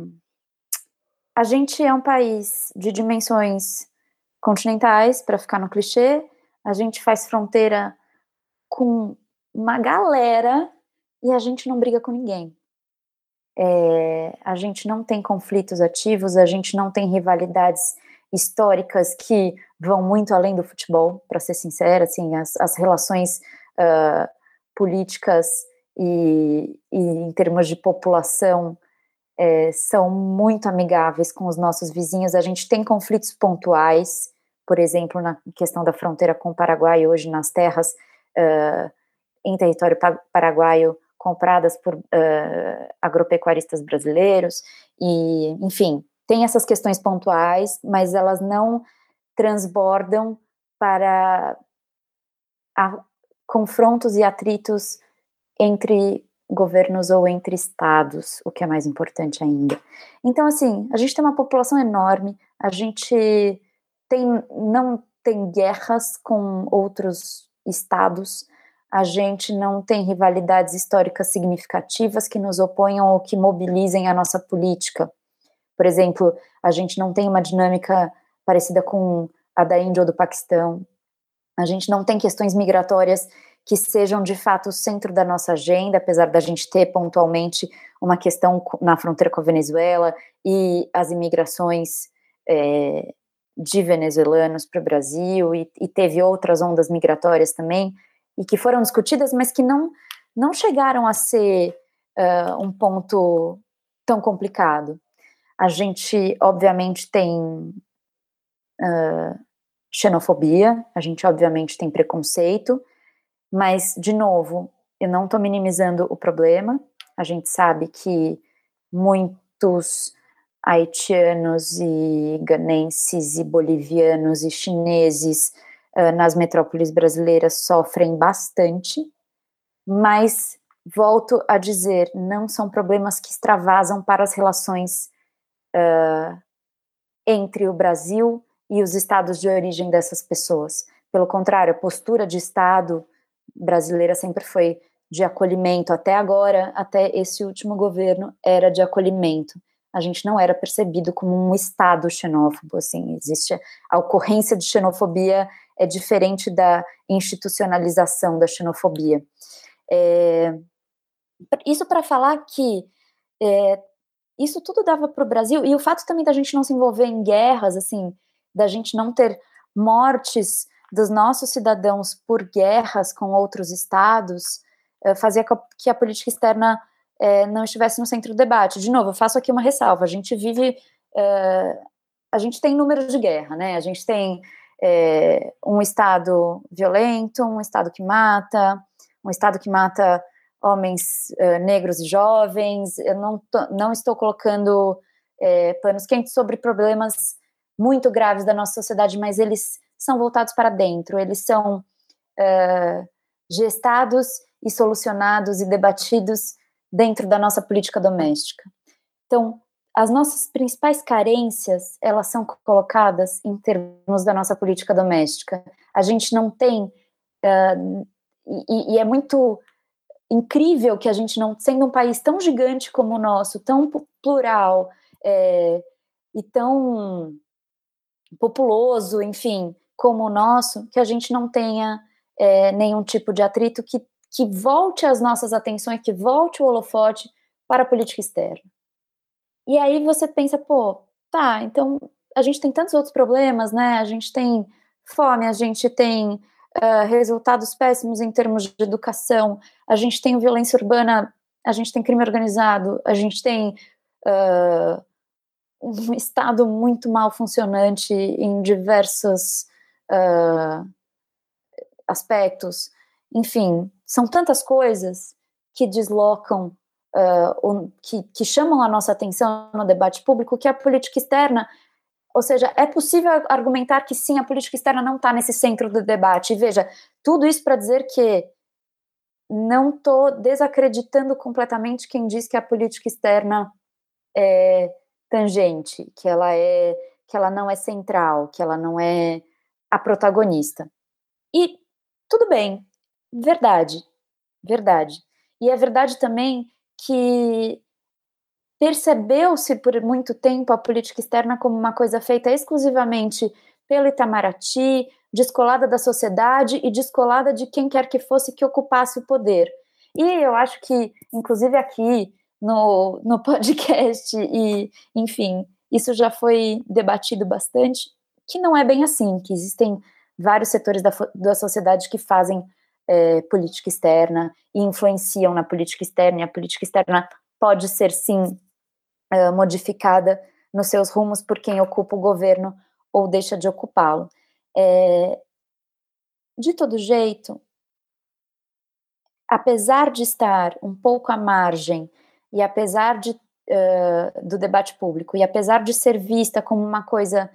a gente é um país de dimensões continentais, para ficar no clichê, a gente faz fronteira com uma galera e a gente não briga com ninguém. É, a gente não tem conflitos ativos, a gente não tem rivalidades históricas que vão muito além do futebol, para ser sincera, assim, as, as relações uh, políticas e, e, em termos de população é, são muito amigáveis com os nossos vizinhos. A gente tem conflitos pontuais, por exemplo, na questão da fronteira com o Paraguai, hoje nas terras uh, em território paraguaio compradas por uh, agropecuaristas brasileiros, e, enfim, tem essas questões pontuais, mas elas não transbordam para a, confrontos e atritos entre governos ou entre estados, o que é mais importante ainda. Então, assim, a gente tem uma população enorme, a gente tem, não tem guerras com outros estados, a gente não tem rivalidades históricas significativas que nos oponham ou que mobilizem a nossa política. Por exemplo, a gente não tem uma dinâmica parecida com a da Índia ou do Paquistão. A gente não tem questões migratórias que sejam de fato o centro da nossa agenda, apesar da gente ter pontualmente uma questão na fronteira com a Venezuela e as imigrações é, de venezuelanos para o Brasil, e, e, teve outras ondas migratórias também, e que foram discutidas, mas que não, não chegaram a ser uh, um ponto tão complicado. A gente, obviamente, tem uh, xenofobia, a gente, obviamente, tem preconceito, mas, de novo, eu não estou minimizando o problema. A gente sabe que muitos haitianos e ganenses e bolivianos e chineses uh, nas metrópoles brasileiras sofrem bastante, mas volto a dizer, não são problemas que extravasam para as relações uh, entre o Brasil e os estados de origem dessas pessoas. Pelo contrário, a postura de Estado brasileira sempre foi de acolhimento, até agora, até esse último governo, era de acolhimento. A gente não era percebido como um Estado xenófobo, assim, existe a ocorrência de xenofobia é diferente da institucionalização da xenofobia. É, isso para falar que é, isso tudo dava para o Brasil, e o fato também da gente não se envolver em guerras, assim, da gente não ter mortes dos nossos cidadãos por guerras com outros estados eh, fazia que a política externa eh, não estivesse no centro do debate. De novo, eu faço aqui uma ressalva: a gente vive, eh, a gente tem números de guerra, né? A gente tem um estado violento, um estado que mata, um estado que mata homens negros e jovens. Eu não, não estou colocando panos quentes sobre problemas muito graves da nossa sociedade, mas eles são voltados para dentro, eles são uh, gestados e solucionados e debatidos dentro da nossa política doméstica. Então, as nossas principais carências, elas são colocadas em termos da nossa política doméstica. A gente não tem, uh, e, e, é muito incrível que a gente não, sendo um país tão gigante como o nosso, tão plural é, e tão populoso, enfim, como o nosso, que a gente não tenha é, nenhum tipo de atrito que, que volte as nossas atenções, que volte o holofote para a política externa. E aí você pensa, pô, tá, então a gente tem tantos outros problemas, né? A gente tem fome, a gente tem uh, resultados péssimos em termos de educação, a gente tem violência urbana, a gente tem crime organizado, a gente tem uh, um Estado muito mal funcionante em diversos uh, aspectos. Enfim, são tantas coisas que deslocam, uh, que, que chamam a nossa atenção no debate público que a política externa ou seja, é possível argumentar que sim, a política externa não está nesse centro do debate. E veja, tudo isso para dizer que não estou desacreditando completamente quem diz que a política externa é tangente, que ela é que ela não é central, que ela não é a protagonista. E tudo bem, verdade, verdade. E é verdade também que percebeu-se por muito tempo a política externa como uma coisa feita exclusivamente pelo Itamaraty, descolada da sociedade e descolada de quem quer que fosse que ocupasse o poder. E eu acho que, inclusive aqui no, no podcast, e enfim, isso já foi debatido bastante, que não é bem assim, que existem vários setores da, da sociedade que fazem é, política externa e influenciam na política externa, e a política externa pode ser, sim, uh, modificada nos seus rumos por quem ocupa o governo ou deixa de ocupá-lo. É, de todo jeito, apesar de estar um pouco à margem e apesar de, uh, do debate público e apesar de ser vista como uma coisa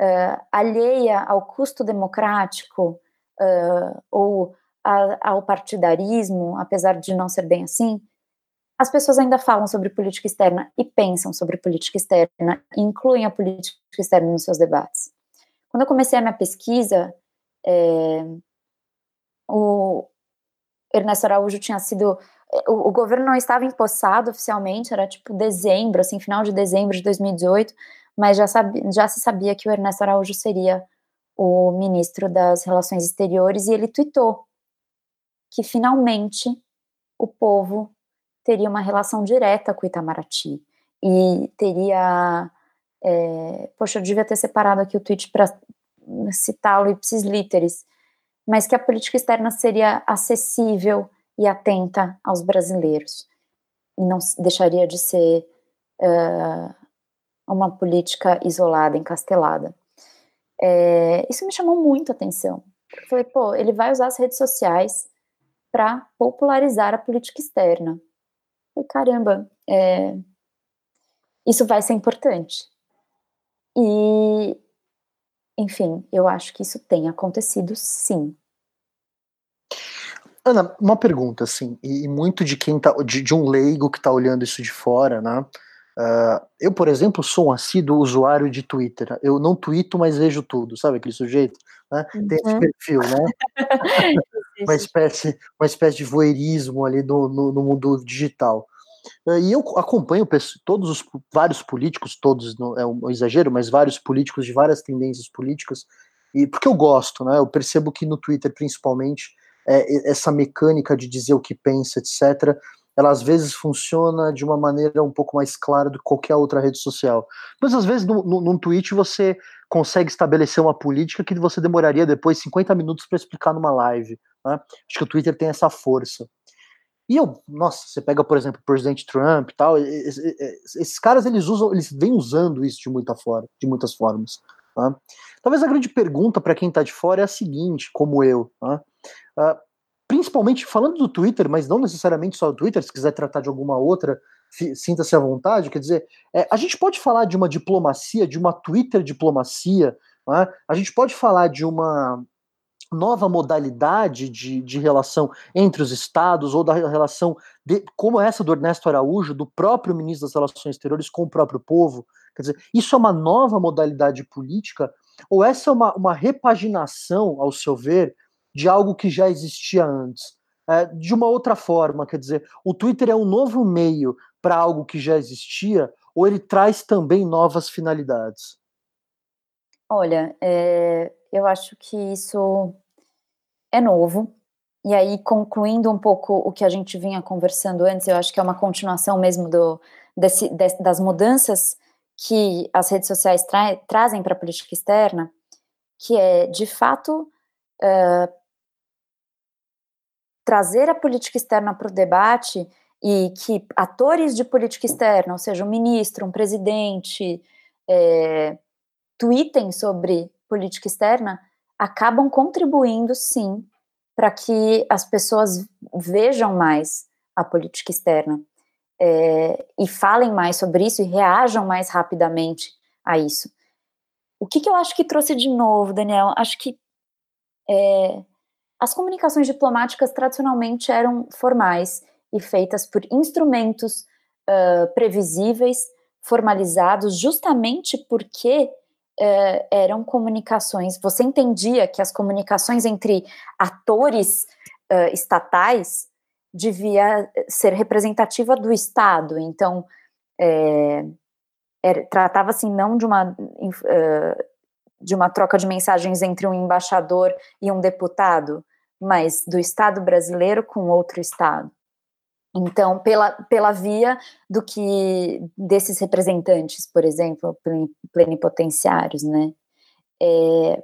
uh, alheia ao custo democrático uh, ou a, ao partidarismo, apesar de não ser bem assim, as pessoas ainda falam sobre política externa e pensam sobre política externa incluem a política externa nos seus debates. Quando eu comecei a minha pesquisa, é, o Ernesto Araújo tinha sido. O, o, governo não estava empossado oficialmente, era tipo dezembro, assim, final de dezembro de 2018, mas já, sabia, já se sabia que o Ernesto Araújo seria o ministro das Relações Exteriores e ele tweetou que finalmente o povo teria uma relação direta com Itamaraty e teria. É, poxa, eu devia ter separado aqui o tweet para citá-lo ipsis literis, mas que a política externa seria acessível e atenta aos brasileiros e não deixaria de ser uh, uma política isolada, encastelada. É, isso me chamou muito a atenção. Eu falei, pô, ele vai usar as redes sociais para popularizar a política externa. Falei, caramba, é, isso vai ser importante. E, enfim, eu acho que isso tem acontecido sim. Ana, uma pergunta, assim, e, muito de quem tá, de, de um leigo que está olhando isso de fora, né? Uh, eu, por exemplo, sou um assíduo usuário de Twitter. Eu não tweeto, mas vejo tudo, sabe aquele sujeito? Né? Uhum. Tem esse uhum. perfil, né? uma, espécie, uma espécie de voyeurismo ali no, no, no mundo digital. Uh, e eu acompanho todos os vários políticos, todos, não é um exagero, mas vários políticos de várias tendências políticas, e porque eu gosto, né? Eu percebo que no Twitter, principalmente, é, essa mecânica de dizer o que pensa, etc., ela às vezes funciona de uma maneira um pouco mais clara do que qualquer outra rede social. Mas às vezes no, no, num tweet você consegue estabelecer uma política que você demoraria depois 50 minutos para explicar numa live. Né? Acho que o Twitter tem essa força. E eu, nossa, você pega, por exemplo, o presidente Trump e tal, esses, caras eles usam, eles vêm usando isso de muita forma, de muitas formas. Né? Talvez a grande pergunta para quem está de fora é a seguinte, como eu, né? uh, principalmente falando do Twitter, mas não necessariamente só do Twitter, se quiser tratar de alguma outra, sinta-se à vontade. Quer dizer, é, a gente pode falar de uma diplomacia, de uma Twitter diplomacia, né? a gente pode falar de uma nova modalidade de, de relação entre os estados ou da relação de, como essa do Ernesto Araújo, do próprio ministro das Relações Exteriores com o próprio povo. Quer dizer, isso é uma nova modalidade política ou essa é uma, uma repaginação, ao seu ver, de algo que já existia antes. É, de uma outra forma, quer dizer, o Twitter é um novo meio para algo que já existia, ou ele traz também novas finalidades? Olha, é, eu acho que isso é novo. E aí, concluindo um pouco o que a gente vinha conversando antes, eu acho que é uma continuação mesmo do, desse, das mudanças que as redes sociais tra trazem para a política externa, que é, de fato, uh, trazer a política externa para o debate e que atores de política externa, ou seja, um ministro, um presidente, é, tweetem sobre política externa, acabam contribuindo, sim, para que as pessoas vejam mais a política externa é, e falem mais sobre isso e reajam mais rapidamente a isso. O que, que eu acho que trouxe de novo, Daniel? Acho que é, as comunicações diplomáticas tradicionalmente eram formais e feitas por instrumentos uh, previsíveis, formalizados, justamente porque uh, eram comunicações. Você entendia que as comunicações entre atores uh, estatais devia ser representativa do Estado. Então, é, tratava-se não de uma de uma troca de mensagens entre um embaixador e um deputado, mas do Estado brasileiro com outro Estado. Então, pela, pela via do que desses representantes, por exemplo, plenipotenciários, né? É,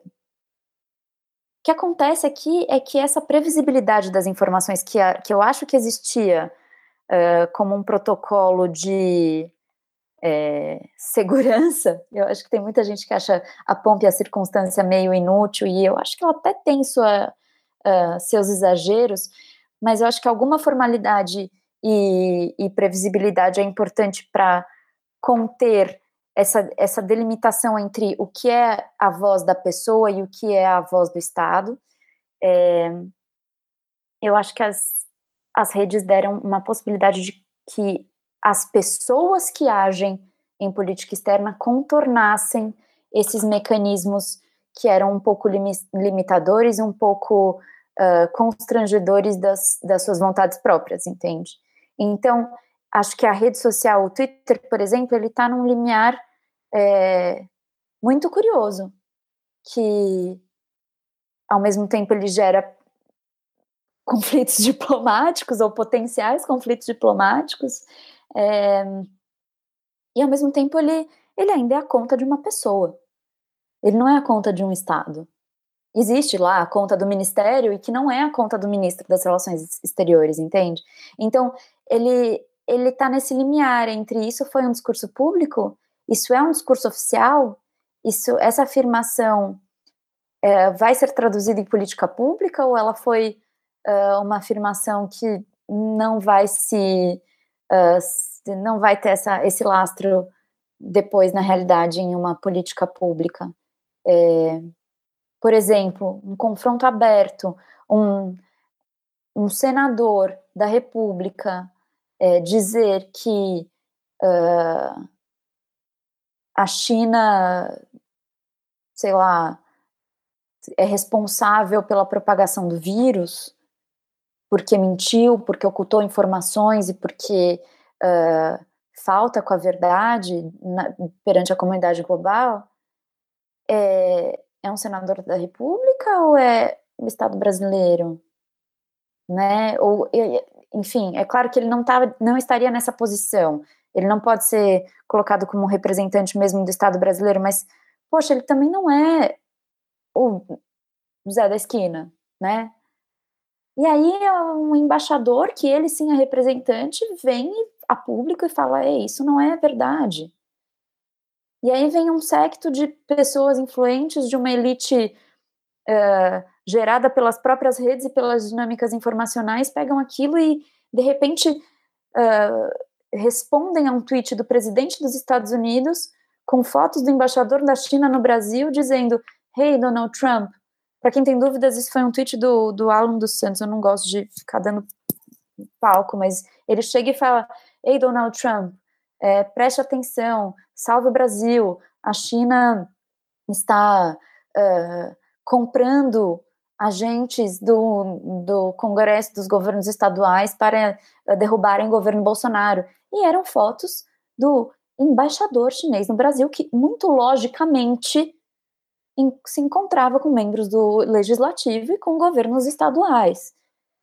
o que acontece aqui é que essa previsibilidade das informações que, a, que eu acho que existia uh, como um protocolo de é, segurança, eu acho que tem muita gente que acha a pompa e a circunstância meio inútil, e eu acho que ela até tem sua, uh, seus exageros, mas eu acho que alguma formalidade e, e previsibilidade é importante para conter essa, essa delimitação entre o que é a voz da pessoa e o que é a voz do Estado. É, eu acho que as, as redes deram uma possibilidade de que as pessoas que agem em política externa contornassem esses mecanismos que eram um pouco limitadores, um pouco uh, constrangedores das, das suas vontades próprias, entende? Então, acho que a rede social, o Twitter, por exemplo, ele está num limiar é, muito curioso, que ao mesmo tempo ele gera conflitos diplomáticos ou potenciais conflitos diplomáticos, é, e ao mesmo tempo ele, ele ainda é a conta de uma pessoa. Ele não é a conta de um Estado. Existe lá a conta do ministério e que não é a conta do ministro das Relações Exteriores, entende? Então, ele ele está nesse limiar entre isso foi um discurso público, isso é um discurso oficial, isso essa afirmação é, vai ser traduzida em política pública ou ela foi uh, uma afirmação que não vai se uh, não vai ter essa, esse lastro depois na realidade em uma política pública. É, por exemplo, um confronto aberto, um, um senador da República é, dizer que uh, a China, sei lá, é responsável pela propagação do vírus, porque mentiu, porque ocultou informações e porque uh, falta com a verdade na, perante a comunidade global, é, é um senador da República ou é o Estado brasileiro? Né? Ou, enfim, é claro que ele não, tava, não estaria nessa posição. Ele não pode ser colocado como representante mesmo do Estado brasileiro, mas, poxa, ele também não é o Zé da esquina, né? E aí um embaixador, que ele sim é representante, vem a público e fala: é isso não é verdade. E aí vem um secto de pessoas influentes de uma elite uh, gerada pelas próprias redes e pelas dinâmicas informacionais, pegam aquilo e, de repente, uh, respondem a um tweet do presidente dos Estados Unidos com fotos do embaixador da China no Brasil dizendo: Hey, Donald Trump. Para quem tem dúvidas, isso foi um tweet do, do Alan dos Santos. Eu não gosto de ficar dando palco, mas ele chega e fala: Ei, Donald Trump, é, preste atenção, salve o Brasil, a China está uh, comprando agentes do, do Congresso dos governos estaduais para uh, derrubarem o governo Bolsonaro. E eram fotos do embaixador chinês no Brasil, que muito logicamente se encontrava com membros do legislativo e com governos estaduais.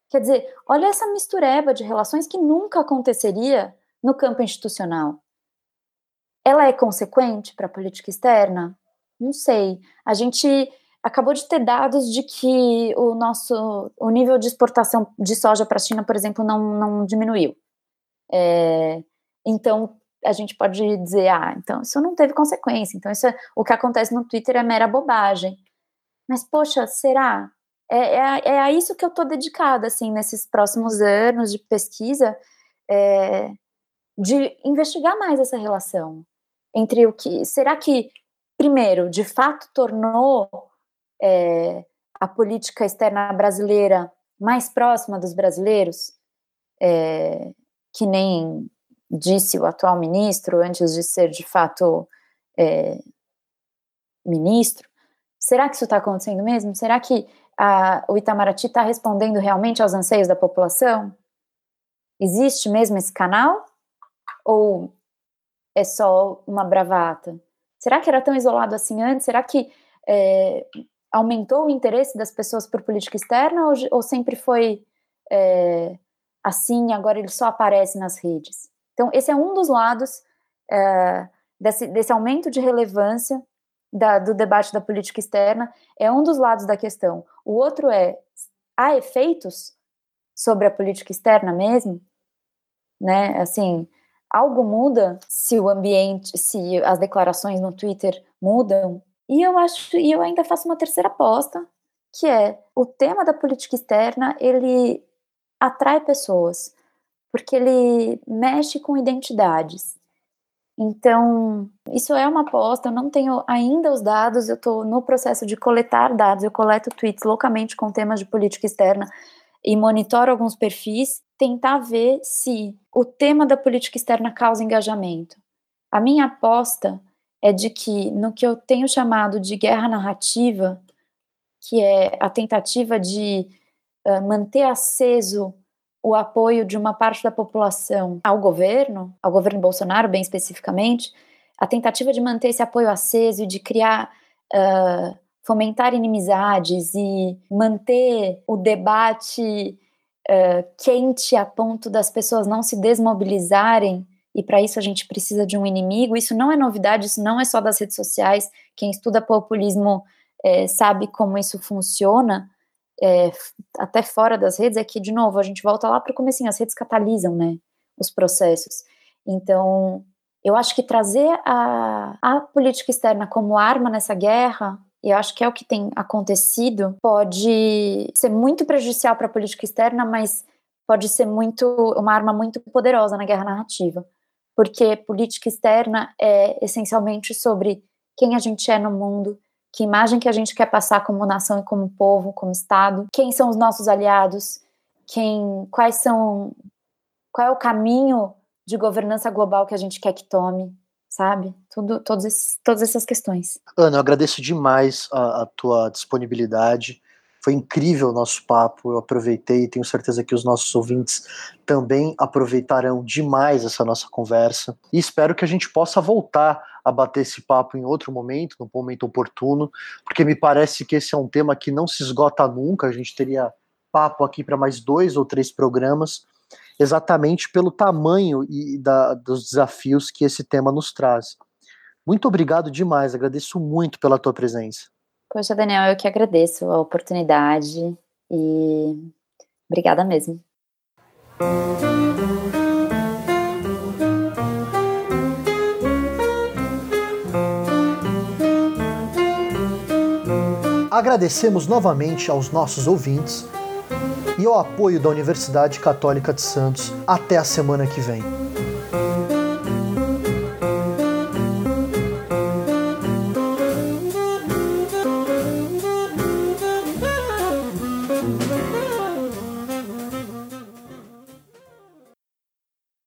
Quer dizer, olha essa mistureba de relações que nunca aconteceria no campo institucional. Ela é consequente para a política externa? Não sei. A gente acabou de ter dados de que o nosso o nível de exportação de soja para a China, por exemplo, não, não diminuiu. É, então a gente pode dizer, ah, então isso não teve consequência, então isso é, o que acontece no Twitter é mera bobagem. Mas poxa, será? É, é, é a isso que eu estou dedicada, assim, nesses próximos anos de pesquisa, é, de investigar mais essa relação entre o que será que primeiro, de fato tornou é, a política externa brasileira mais próxima dos brasileiros, é, que nem disse o atual ministro antes de ser de fato é, ministro. Será que isso está acontecendo mesmo? Será que a, o Itamaraty está respondendo realmente aos anseios da população? Existe mesmo esse canal? Ou é só uma bravata? Será que era tão isolado assim antes? Será que é, aumentou o interesse das pessoas por política externa ou, ou sempre foi é, assim agora ele só aparece nas redes? Então, esse é um dos lados é, desse, desse, aumento de relevância da, do debate da política externa, é um dos lados da questão. O outro é, há efeitos sobre a política externa mesmo? Né, assim, algo muda se o ambiente, se as declarações no Twitter mudam, e eu acho, e eu ainda faço uma terceira aposta, que é o tema da política externa, ele atrai pessoas, porque ele mexe com identidades. Então, isso é uma aposta, eu não tenho ainda os dados, eu estou no processo de coletar dados, eu coleto tweets loucamente com temas de política externa e monitoro alguns perfis, tentar ver se o tema da política externa causa engajamento. A minha aposta é de que no que eu tenho chamado de guerra narrativa, que é a tentativa de uh, manter aceso o apoio de uma parte da população ao governo, ao governo Bolsonaro, bem especificamente, a tentativa de manter esse apoio aceso e de criar, uh, fomentar inimizades e manter o debate uh, quente a ponto das pessoas não se desmobilizarem e para isso a gente precisa de um inimigo. Isso não é novidade, isso não é só das redes sociais. Quem estuda populismo é, sabe como isso funciona, é, até fora das redes, é que, de novo, a gente volta lá para o começo, as redes catalisam né, os processos. Então, eu acho que trazer a, a política externa como arma nessa guerra e eu acho que é o que tem acontecido, pode ser muito prejudicial para a política externa, mas pode ser muito uma arma muito poderosa na guerra narrativa porque política externa é essencialmente sobre quem a gente é no mundo, que imagem que a gente quer passar como nação e como povo, como Estado, quem são os nossos aliados, quem, quais são, qual é o caminho de governança global que a gente quer que tome, sabe? Tudo, todos esses, todas essas questões. Ana, eu agradeço demais a, a tua disponibilidade. Foi incrível o nosso papo, eu aproveitei e tenho certeza que os nossos ouvintes também aproveitarão demais essa nossa conversa. E espero que a gente possa voltar a bater esse papo em outro momento, num momento oportuno, porque me parece que esse é um tema que não se esgota nunca, a gente teria papo aqui para mais dois ou três programas, exatamente pelo tamanho e da, dos desafios que esse tema nos traz. Muito obrigado demais, agradeço muito pela tua presença. Poxa, Daniel, eu que agradeço a oportunidade e obrigada mesmo. Agradecemos novamente aos nossos ouvintes e ao apoio da Universidade Católica de Santos. Até a semana que vem.